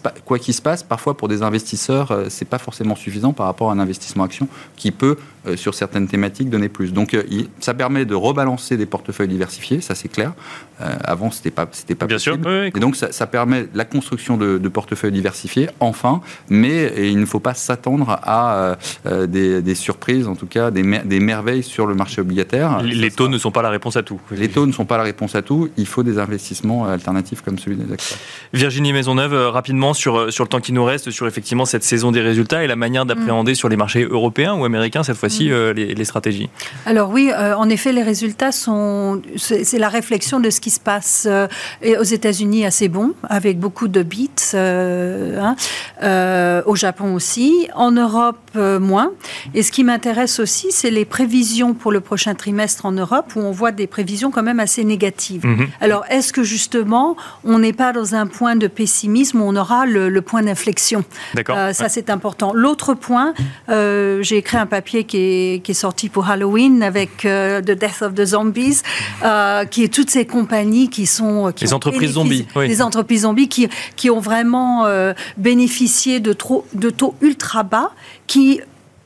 se passe, parfois pour des investisseurs, euh, c'est pas forcément suffisant par rapport à un investissement action qui peut euh, sur certaines thématiques donner plus. Donc euh, ça permet de rebalancer des portefeuilles diversifiés, ça c'est clair. Euh, avant c'était pas c'était pas Bien possible. Sûr, Et donc ça, permet la construction de, portefeuilles diversifiés enfin, mais il ne faut pas s'attendre à des, surprises, en tout cas des, des merveilles sur le marché obligataire. Les, taux ne sont pas la réponse à tout. Les taux ne sont pas la réponse à tout. Il faut des investissements alternatifs comme celui des acteurs. Virginie Maisonneuve, rapidement sur sur le temps qui nous reste, sur effectivement cette saison des résultats et la manière d'appréhender sur les marchés européens ou américains cette fois Euh, les, stratégies Alors oui, euh, en effet, les résultats sont... C'est la réflexion de ce qui se passe euh, aux États-Unis assez bon, avec beaucoup de beats, hein, au Japon aussi, en Europe moins. Et ce qui m'intéresse aussi, c'est les prévisions pour le prochain trimestre en Europe, où on voit des prévisions quand même assez négatives. Mm-hmm. Alors, est-ce que justement, on n'est pas dans un point de pessimisme où on aura le, point d'inflexion? D'accord. ça, c'est important. L'autre point, j'ai écrit un papier qui est qui est sorti pour Halloween avec euh, The Death of the Zombies, euh, qui est toutes ces compagnies qui sont... les entreprises zombies. Les entreprises zombies qui, qui ont vraiment euh, bénéficié de, trop, de taux ultra bas, qui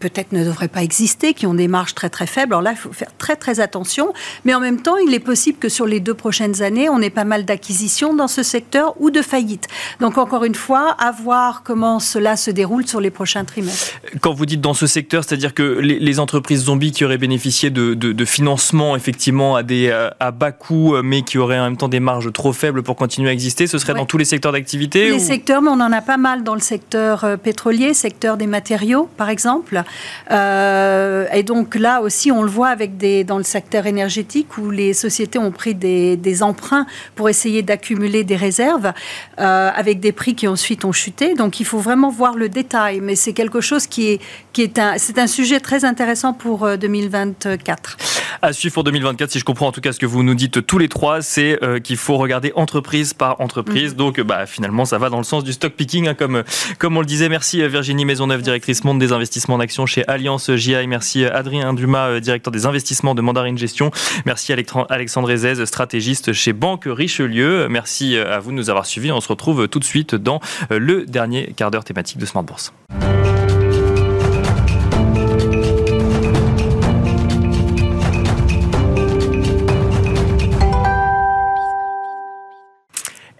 peut-être ne devraient pas exister, qui ont des marges très très faibles. Alors là, il faut faire très très attention. Mais en même temps, il est possible que sur les deux prochaines années, on ait pas mal d'acquisitions dans ce secteur ou de faillites. Donc encore une fois, à voir comment cela se déroule sur les prochains trimestres. Quand vous dites dans ce secteur, c'est-à-dire que les, entreprises zombies qui auraient bénéficié de, de, financement effectivement à, des, à bas coûts, mais qui auraient en même temps des marges trop faibles pour continuer à exister, ce serait dans tous les secteurs d'activité Les secteurs, mais on en a pas mal dans le secteur euh, pétrolier, secteur des matériaux, par exemple. Euh, et donc là aussi, on le voit avec des, dans le secteur énergétique où les sociétés ont pris des, des emprunts pour essayer d'accumuler des réserves euh, avec des prix qui ensuite ont chuté. Donc il faut vraiment voir le détail, mais c'est quelque chose qui est, qui est un, c'est un sujet très intéressant pour 2024. Euh, à suivre pour 2024, si je comprends en tout cas ce que vous nous dites tous les trois, c'est qu'il faut regarder entreprise par entreprise. Mhm. Donc bah, finalement, ça va dans le sens du stock picking, hein, comme, comme on le disait. Merci Virginie Maisonneuve, directrice monde des investissements en chez Alliance JI. Merci Adrien Dumas, directeur des investissements de Mandarine Gestion. Merci Alexandre Ezez, stratégiste chez Banque Richelieu. Merci à vous de nous avoir suivis. On se retrouve tout de suite dans le dernier quart d'heure thématique de Smart Bourse.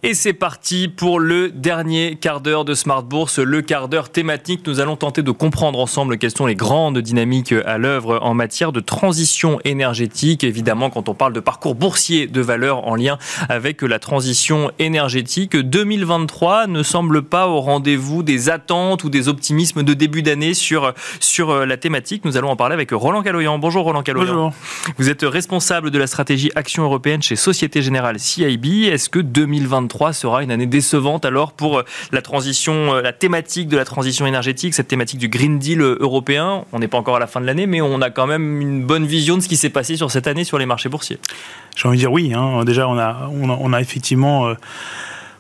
Et c'est parti pour le dernier quart d'heure de Smart Bourse, le quart d'heure thématique. Nous allons tenter de comprendre ensemble quelles sont les grandes dynamiques à l'œuvre en matière de transition énergétique. Évidemment, quand on parle de parcours boursier de valeur en lien avec la transition énergétique, 2023 ne semble pas au rendez-vous des attentes ou des optimismes de début d'année sur, sur la thématique. Nous allons en parler avec Roland Caloyan. Bonjour Roland Caloyan. Bonjour. Vous êtes responsable de la stratégie Action européenne chez Société Générale CIB. Est-ce que 2023 sera une année décevante alors pour euh, la transition, euh, la thématique de la transition énergétique, cette thématique du Green Deal euh, européen. On n'est pas encore à la fin de l'année, mais on a quand même une bonne vision de ce qui s'est passé sur cette année sur les marchés boursiers. J'ai envie de dire oui. Hein. Déjà, on a, on a, effectivement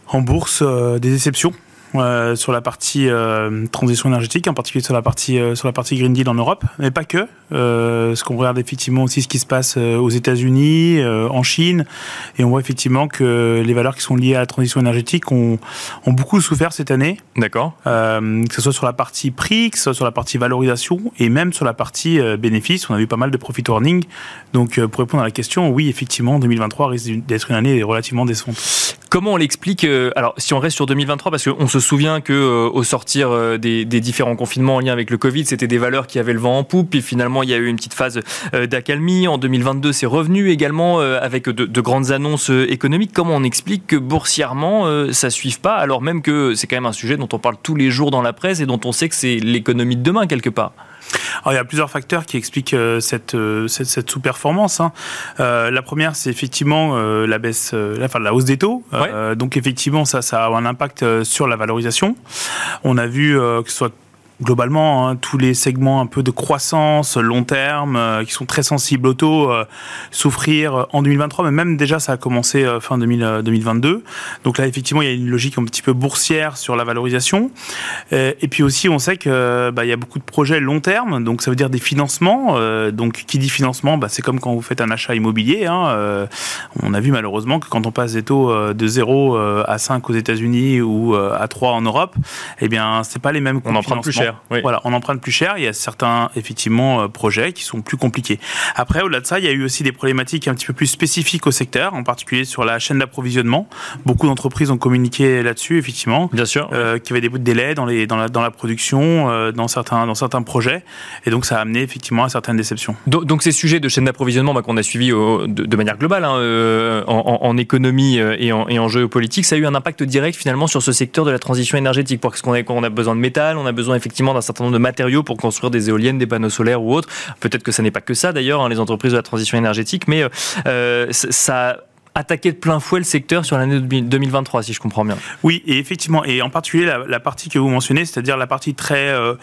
en bourse des déceptions. Euh, sur la partie euh, transition énergétique, en particulier sur la partie euh, sur la partie Green Deal en Europe, mais pas que. ce qu'on regarde effectivement aussi ce qui se passe aux États-Unis, en Chine, et on voit effectivement que les valeurs qui sont liées à la transition énergétique ont, ont beaucoup souffert cette année. D'accord. que ce soit sur la partie prix, que ce soit sur la partie valorisation, et même sur la partie bénéfice. On a vu pas mal de profit warning. Donc pour répondre à la question, oui, effectivement, 2023 risque d'être une année relativement décevante. Comment on l'explique Alors, si on reste sur 2023, parce qu'on se souvient que euh, au sortir euh, des, différents confinements en lien avec le Covid, c'était des valeurs qui avaient le vent en poupe. Puis finalement, il y a eu une petite phase euh, d'accalmie. En 2022, c'est revenu également avec de, grandes annonces économiques. Comment on explique que boursièrement, ça suive pas, alors même que c'est quand même un sujet dont on parle tous les jours dans la presse et dont on sait que c'est l'économie de demain quelque part? Alors, il y a plusieurs facteurs qui expliquent cette, cette, sous-performance. Hein. la première, c'est effectivement la baisse, la, enfin, la hausse des taux. donc effectivement, ça, ça a un impact sur la valorisation. On a vu euh, que ce soit globalement, hein, tous les segments un peu de croissance long terme, euh, qui sont très sensibles au taux, euh, souffrir en 2023, mais même déjà ça a commencé fin 2022. Donc là, effectivement, il y a une logique un petit peu boursière sur la valorisation. et puis aussi, on sait que bah, il y a beaucoup de projets long terme, donc ça veut dire des financements. donc qui dit financement, bah, c'est comme quand vous faites un achat immobilier. Hein, on a vu malheureusement que quand on passe des taux de 0 à 5 aux États-Unis ou à 3 en Europe, eh bien, c'est pas les mêmes. On emprunte plus cher. Voilà, on emprunte plus cher. Il y a certains, effectivement, euh, projets qui sont plus compliqués. Après, au-delà de ça, il y a eu aussi des problématiques un petit peu plus spécifiques au secteur, en particulier sur la chaîne d'approvisionnement. Beaucoup d'entreprises ont communiqué là-dessus, effectivement. Bien sûr. Euh, qu'il y avait des délais dans, les, dans, la, dans la production, euh, dans, certains, dans certains projets. Et donc, ça a amené, effectivement, à certaines déceptions. Donc, ces sujets de chaîne d'approvisionnement bah, qu'on a suivis de, manière globale, hein, euh, en, économie et en, et en géopolitique, ça a eu un impact direct, finalement, sur ce secteur de la transition énergétique. Parce qu'on a, on a besoin de métal, on a besoin, effectivement, d'un certain nombre de matériaux pour construire des éoliennes, des panneaux solaires ou autres. Peut-être que ça n'est pas que ça d'ailleurs, hein, les entreprises de la transition énergétique, mais euh, ça attaqué de plein fouet le secteur sur l'année 2023, si je comprends bien. Oui, et effectivement, et en particulier la, partie que vous mentionnez, c'est-à-dire la partie très euh,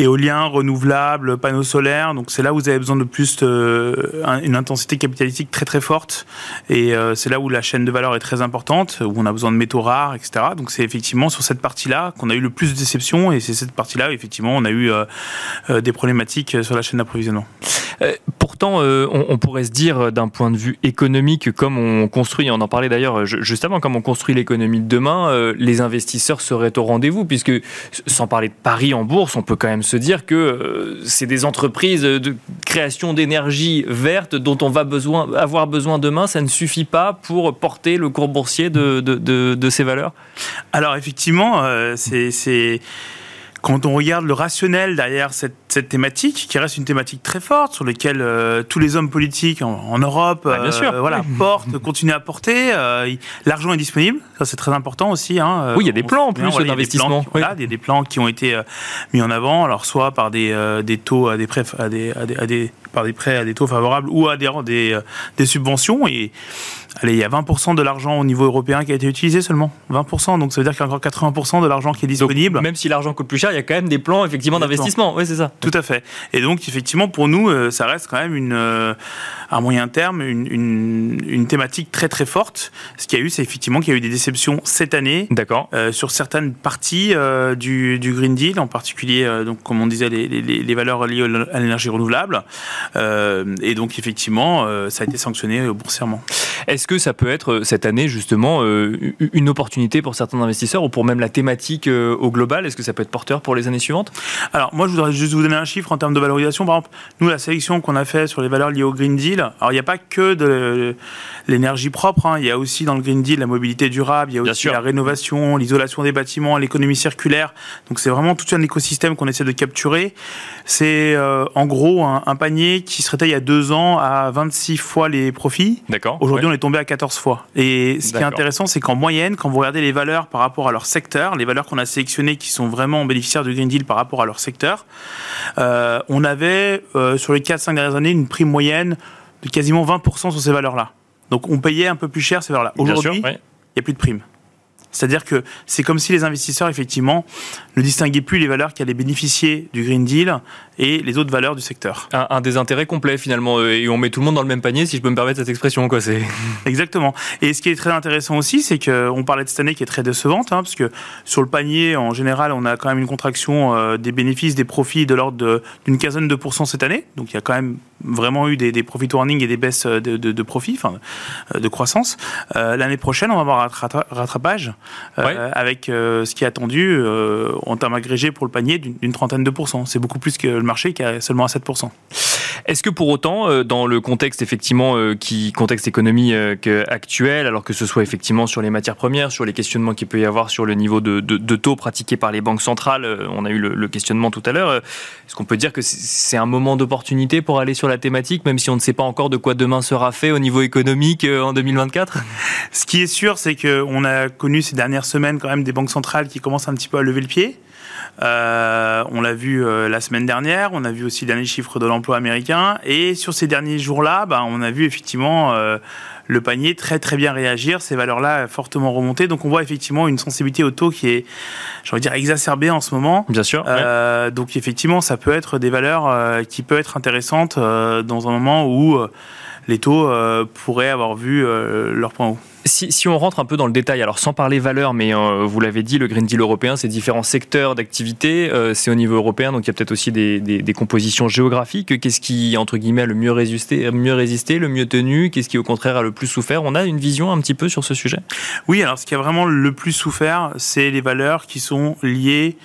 éolien, renouvelable, panneaux solaires. Donc c'est là où vous avez besoin de plus de, une intensité capitalistique très très forte, et euh, c'est là où la chaîne de valeur est très importante, où on a besoin de métaux rares, etc. Donc c'est effectivement sur cette partie-là qu'on a eu le plus de déceptions, et c'est cette partie-là, effectivement, on a eu euh, des problématiques sur la chaîne d'approvisionnement. pourtant, on, pourrait se dire d'un point de vue économique, comme on on construit, on en parlait d'ailleurs juste avant, comme on construit l'économie de demain, euh, les investisseurs seraient au rendez-vous, puisque sans parler de Paris en bourse, on peut quand même se dire que euh, c'est des entreprises de création d'énergie verte dont on va besoin, avoir besoin demain. Ça ne suffit pas pour porter le cours boursier de, de, ces valeurs? Alors effectivement, euh, c'est quand on regarde le rationnel derrière cette, thématique, qui reste une thématique très forte, sur laquelle euh, tous les hommes politiques en, Europe bah, euh, voilà, portent, *laughs* continuent à porter, euh, l'argent est disponible, ça c'est très important aussi. Hein, oui, il y a des plans en plus d'investissement. Il, y a des plans qui ont été mis en avant, alors soit par des, des taux à des, prêts, à des, à des, par des prêts à des taux favorables ou à des, des, des subventions. Et allez, il y a 20% de l'argent au niveau européen qui a été utilisé seulement. 20%, donc ça veut dire qu'il y a encore 80% de l'argent qui est disponible. même si l'argent coûte plus cher, il y a quand même des plans effectivement d'investissement. Oui, c'est ça. Tout à fait. Et donc, effectivement, pour nous, ça reste quand même une, à moyen terme une, une, une, thématique très très forte. Ce qu'il y a eu, c'est effectivement qu'il y a eu des déceptions cette année. D'accord. sur certaines parties du, du, Green Deal, en particulier, donc comme on disait, les, les, les valeurs liées à l'énergie renouvelable. et donc, effectivement, ça a été sanctionné boursièrement. Est-ce que ça peut être cette année justement une opportunité pour certains investisseurs ou pour même la thématique euh, au global? Est-ce que ça peut être porteur pour les années suivantes? Alors moi, je voudrais juste vous donner un chiffre en termes de valorisation. Par exemple, nous, la sélection qu'on a fait sur les valeurs liées au Green Deal, alors il n'y a pas que de l'énergie propre, hein. il y a aussi dans le Green Deal la mobilité durable, il y a aussi la rénovation, l'isolation des bâtiments, l'économie circulaire. Donc c'est vraiment tout un écosystème qu'on essaie de capturer. C'est euh, en gros un, panier qui se il y a deux ans à 26 fois les profits. D'accord. Aujourd'hui, on est tombé à 14 fois. Et ce qui est intéressant, c'est qu'en moyenne, quand vous regardez les valeurs par rapport à leur secteur, les valeurs qu'on a sélectionnées qui sont vraiment bénéficiaires du Green Deal par rapport à leur secteur, euh, on avait euh, sur les 4-5 dernières années une prime moyenne de quasiment 20% sur ces valeurs-là. Donc on payait un peu plus cher ces valeurs-là. Aujourd'hui, il n'y a plus de prime. C'est-à-dire que c'est comme si les investisseurs, effectivement, ne distinguaient plus les valeurs qui allaient bénéficier du Green Deal et les autres valeurs du secteur. Un, un désintérêt complet, finalement, euh, et on met tout le monde dans le même panier, si je peux me permettre cette expression. Quoi, *laughs* Exactement. Et ce qui est très intéressant aussi, c'est qu'on parlait de cette année qui est très décevante, hein, parce que sur le panier, en général, on a quand même une contraction euh, des bénéfices, des profits de l'ordre d'une quinzaine de pourcents cette année. Donc il y a quand même vraiment eu des, des profit warnings et des baisses de, de, de profits, enfin, de croissance. Euh, L'année prochaine, on va avoir un rattrapage euh, avec euh, ce qui est attendu euh, en termes agrégés pour le panier d'une trentaine de pourcents. C'est beaucoup plus que le marché qui a seulement à 7%. Est-ce que pour autant, dans le contexte effectivement qui contexte économique actuel, alors que ce soit effectivement sur les matières premières, sur les questionnements qu'il peut y avoir sur le niveau de, de, taux pratiqués par les banques centrales, on a eu le, le questionnement tout à l'heure. Est-ce qu'on peut dire que c'est un moment d'opportunité pour aller sur la thématique, même si on ne sait pas encore de quoi demain sera fait au niveau économique en 2024 Ce qui est sûr, c'est qu'on a connu ces dernières semaine quand même des banques centrales qui commencent un petit peu à lever le pied. Euh, on l'a vu euh, la semaine dernière, on a vu aussi les derniers chiffres de l'emploi américain, et sur ces derniers jours-là, bah, on a vu effectivement euh, le panier très très bien réagir, ces valeurs-là fortement remonter. Donc on voit effectivement une sensibilité au taux qui est, j'aurais dire, exacerbée en ce moment. Bien sûr. Donc effectivement, ça peut être des valeurs qui peuvent être intéressantes dans un moment où les taux pourraient avoir vu leur point haut. Si, on rentre un peu dans le détail, alors sans parler valeur, mais euh, vous l'avez dit, le Green Deal européen, c'est différents secteurs d'activité, euh, c'est au niveau européen, donc il y a peut-être aussi des, compositions géographiques. Qu'est-ce qui, entre guillemets, a le mieux résisté, mieux résisté le mieux tenu? Qu'est-ce qui, au contraire, a le plus souffert? On a une vision un petit peu sur ce sujet Oui, alors ce qui a vraiment le plus souffert, c'est les valeurs qui sont liées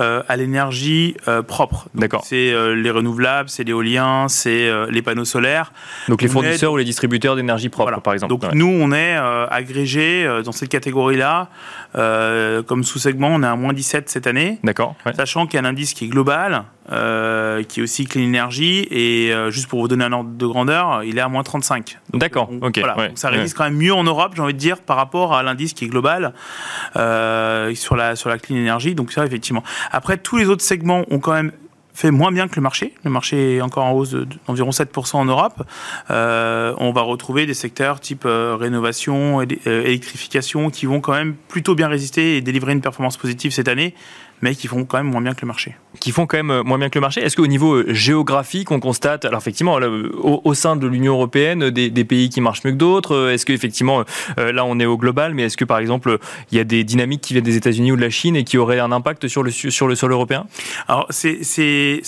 euh, à l'énergie propre. D'accord. C'est les renouvelables, c'est l'éolien, c'est les panneaux solaires. Donc les fournisseurs ou les distributeurs d'énergie propre, par exemple. Donc nous, on est agrégé euh, dans cette catégorie-là. Euh, comme sous-segment, on est à moins 17 cette année. D'accord. Sachant qu'il y a un indice qui est global, qui est aussi Clean Energy, et juste pour vous donner un ordre de grandeur, il est à moins 35. D'accord, ok. ça résiste quand même mieux en Europe, j'ai envie de dire, par rapport à l'indice qui est global sur, la, sur la Clean Energy. Donc ça, effectivement. Après, tous les autres segments ont quand même fait moins bien que le marché. Le marché est encore en hausse d'environ 7% en Europe. Euh, on va retrouver des secteurs type euh, rénovation, euh, électrification qui vont quand même plutôt bien résister et délivrer une performance positive cette année mais qui font quand même moins bien que le marché. Qui font quand même euh, moins bien que le marché. Est-ce qu'au niveau euh, géographique, on constate, alors effectivement, au, sein de l'Union européenne, des, pays qui marchent mieux que d'autres euh, Est-ce qu'effectivement, là, on est au global, mais est-ce que par exemple, il y a des dynamiques qui viennent des États-Unis ou de la Chine et qui auraient un impact sur le, sur le sol européen? Alors, c'est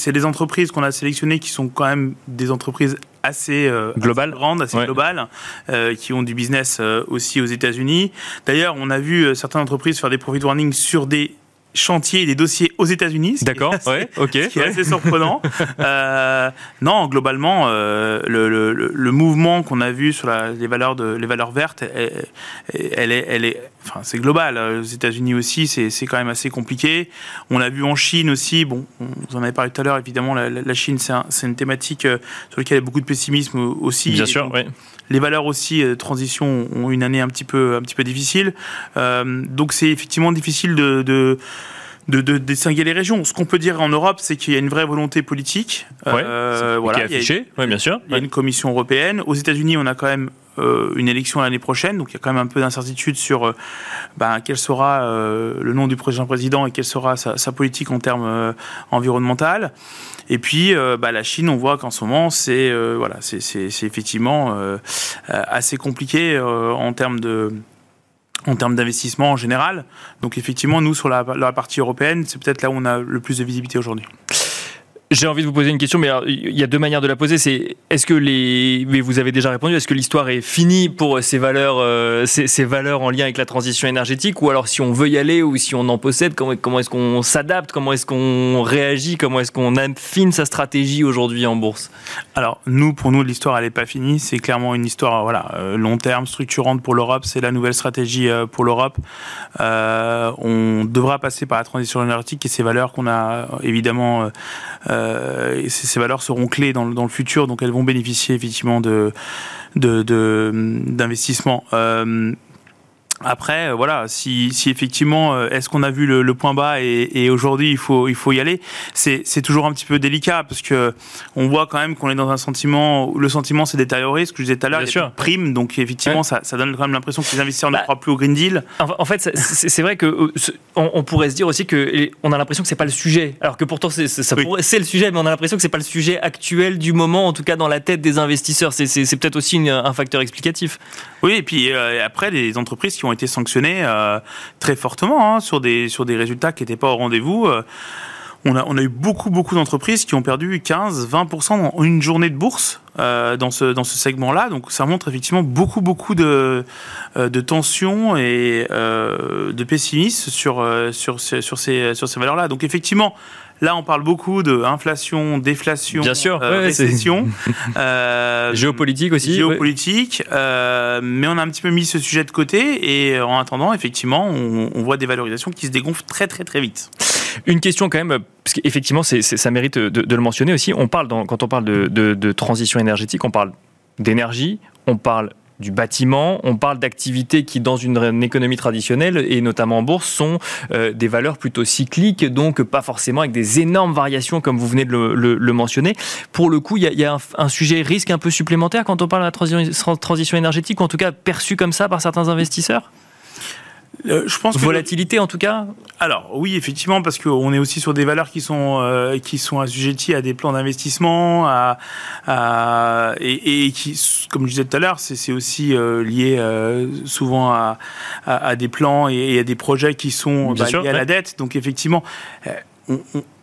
des entreprises qu'on a sélectionnées qui sont quand même des entreprises assez, globales, grandes, assez globales, qui ont du business aussi aux États-Unis. D'ailleurs, on a vu certaines entreprises faire des profit warning sur des chantiers et des dossiers aux États-Unis. D'accord, ouais, ok. Ce qui est assez surprenant. euh, non, globalement, euh, le, le, le, mouvement qu'on a vu sur la, les valeurs de les valeurs vertes, elle, elle est, elle est, enfin, c'est global. Aux États-Unis aussi, c'est, c'est quand même assez compliqué. On l'a vu en Chine aussi. Bon, vous en avez parlé tout à l'heure. Évidemment, la, la Chine, c'est, un, c'est une thématique euh, sur laquelle il y a beaucoup de pessimisme aussi. Bien sûr, oui. Les valeurs aussi euh, transition ont une année un petit peu un petit peu difficile. Euh, donc c'est effectivement difficile de, de de, de, distinguer les régions. Ce qu'on peut dire en Europe, c'est qu'il y a une vraie volonté politique. Ouais, euh, voilà, qui est affichée, oui, bien sûr. Il y a une commission européenne. Aux États-Unis, on a quand même une élection l'année prochaine, donc il y a quand même un peu d'incertitude sur ben, quel sera le nom du prochain président et quelle sera sa, politique en termes environnementaux. Et puis, bah, la Chine, on voit qu'en ce moment, c'est voilà, c'est effectivement assez compliqué en termes en termes d'investissement en général. Donc effectivement, nous, sur la, la partie européenne, c'est peut-être là où on a le plus de visibilité aujourd'hui. J'ai envie de vous poser une question, mais il y a deux manières de la poser. C'est est-ce que les, mais vous avez déjà répondu, est-ce que l'histoire est finie pour ces valeurs, euh, ces, valeurs en lien avec la transition énergétique, ou alors si on veut y aller ou si on en possède, comment, comment est-ce qu'on s'adapte, comment est-ce qu'on réagit, comment est-ce qu'on affine sa stratégie aujourd'hui en bourse? Alors nous, pour nous, l'histoire elle n'est pas finie. C'est clairement une histoire, voilà, euh, long terme, structurante pour l'Europe. C'est la nouvelle stratégie euh, pour l'Europe. on devra passer par la transition énergétique et ces valeurs qu'on a évidemment euh, ces, valeurs seront clés dans, le futur, donc elles vont bénéficier effectivement d'investissements. Euh, après, euh, voilà, si, si effectivement, euh, est-ce qu'on a vu le, point bas et, et aujourd'hui il faut il faut y aller, c'est toujours un petit peu délicat parce que on voit quand même qu'on est dans un sentiment où le sentiment s'est détérioré. Ce que je disais tout à l'heure, il y a prime, donc effectivement ça, ça, donne quand même l'impression que les investisseurs ne bah, croient plus au Green Deal. En, fait, c'est vrai que euh, on, pourrait se dire aussi que on a l'impression que c'est pas le sujet, alors que pourtant c'est c'est le sujet, mais on a l'impression que c'est pas le sujet actuel du moment, en tout cas dans la tête des investisseurs. C'est peut-être aussi un facteur explicatif. Oui, et puis après les entreprises qui ont été sanctionnés euh, très fortement hein, sur, des, sur des résultats qui n'étaient pas au rendez-vous. Euh, on a, on a, eu beaucoup, beaucoup d'entreprises qui ont perdu 15, 20% en une journée de bourse euh, dans ce, dans ce segment-là. Donc ça montre effectivement beaucoup, beaucoup de, de tensions et de pessimisme sur, sur, sur ces, sur ces valeurs-là. Donc effectivement, Là, on parle beaucoup d'inflation, déflation, Bien sûr, euh, récession. *laughs* Euh, géopolitique aussi. Géopolitique. Euh, mais on a un petit peu mis ce sujet de côté et en attendant, effectivement, on, voit des valorisations qui se dégonflent très très très vite. Une question quand même, parce qu'effectivement, ça mérite de, le mentionner aussi. On parle quand on parle de, de transition énergétique, on parle d'énergie, on parle du bâtiment, on parle d'activités qui, dans une, économie traditionnelle, et notamment en bourse, sont euh, des valeurs plutôt cycliques, donc pas forcément avec des énormes variations comme vous venez de le, mentionner. Pour le coup, il y a, un, sujet risque un peu supplémentaire quand on parle de la transition énergétique, ou en tout cas perçu comme ça par certains investisseurs? Euh, je pense Volatilité en tout cas Alors oui, effectivement, parce qu'on est aussi sur des valeurs qui sont, euh, qui sont assujetties à des plans d'investissement à, et, qui, comme je disais tout à l'heure, c'est aussi euh, lié souvent à, à, des plans et, à des projets qui sont bah, liés à la dette. Donc effectivement, on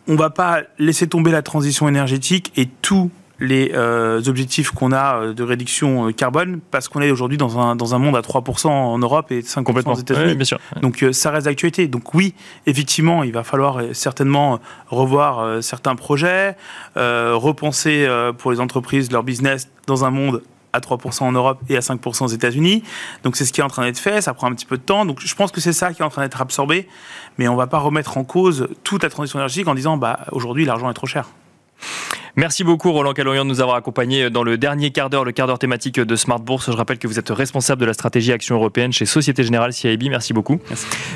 ne va pas laisser tomber la transition énergétique et tout les euh, objectifs qu'on a euh, de réduction euh, carbone parce qu'on est aujourd'hui dans un, dans un monde à 3% en Europe et 5% aux États-Unis. Donc ça reste d'actualité. Donc oui, effectivement, il va falloir certainement revoir certains projets, repenser pour les entreprises leur business dans un monde à 3% en Europe et à 5% aux États-Unis. Donc c'est ce qui est en train d'être fait, ça prend un petit peu de temps. Donc je pense que c'est ça qui est en train d'être absorbé, mais on ne va pas remettre en cause toute la transition énergétique en disant bah aujourd'hui l'argent est trop cher. Merci beaucoup Roland Calorian de nous avoir accompagnés dans le dernier quart d'heure, le quart d'heure thématique de Smart Bourse. Je rappelle que vous êtes responsable de la stratégie Action européenne chez Société Générale CIB. Merci beaucoup.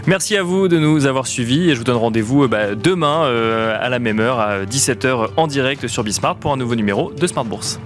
Merci. à vous de nous avoir suivis et je vous donne rendez-vous euh, bah, demain euh, à la même heure, à 17h en direct sur Bismart pour un nouveau numéro de Smart Bourse.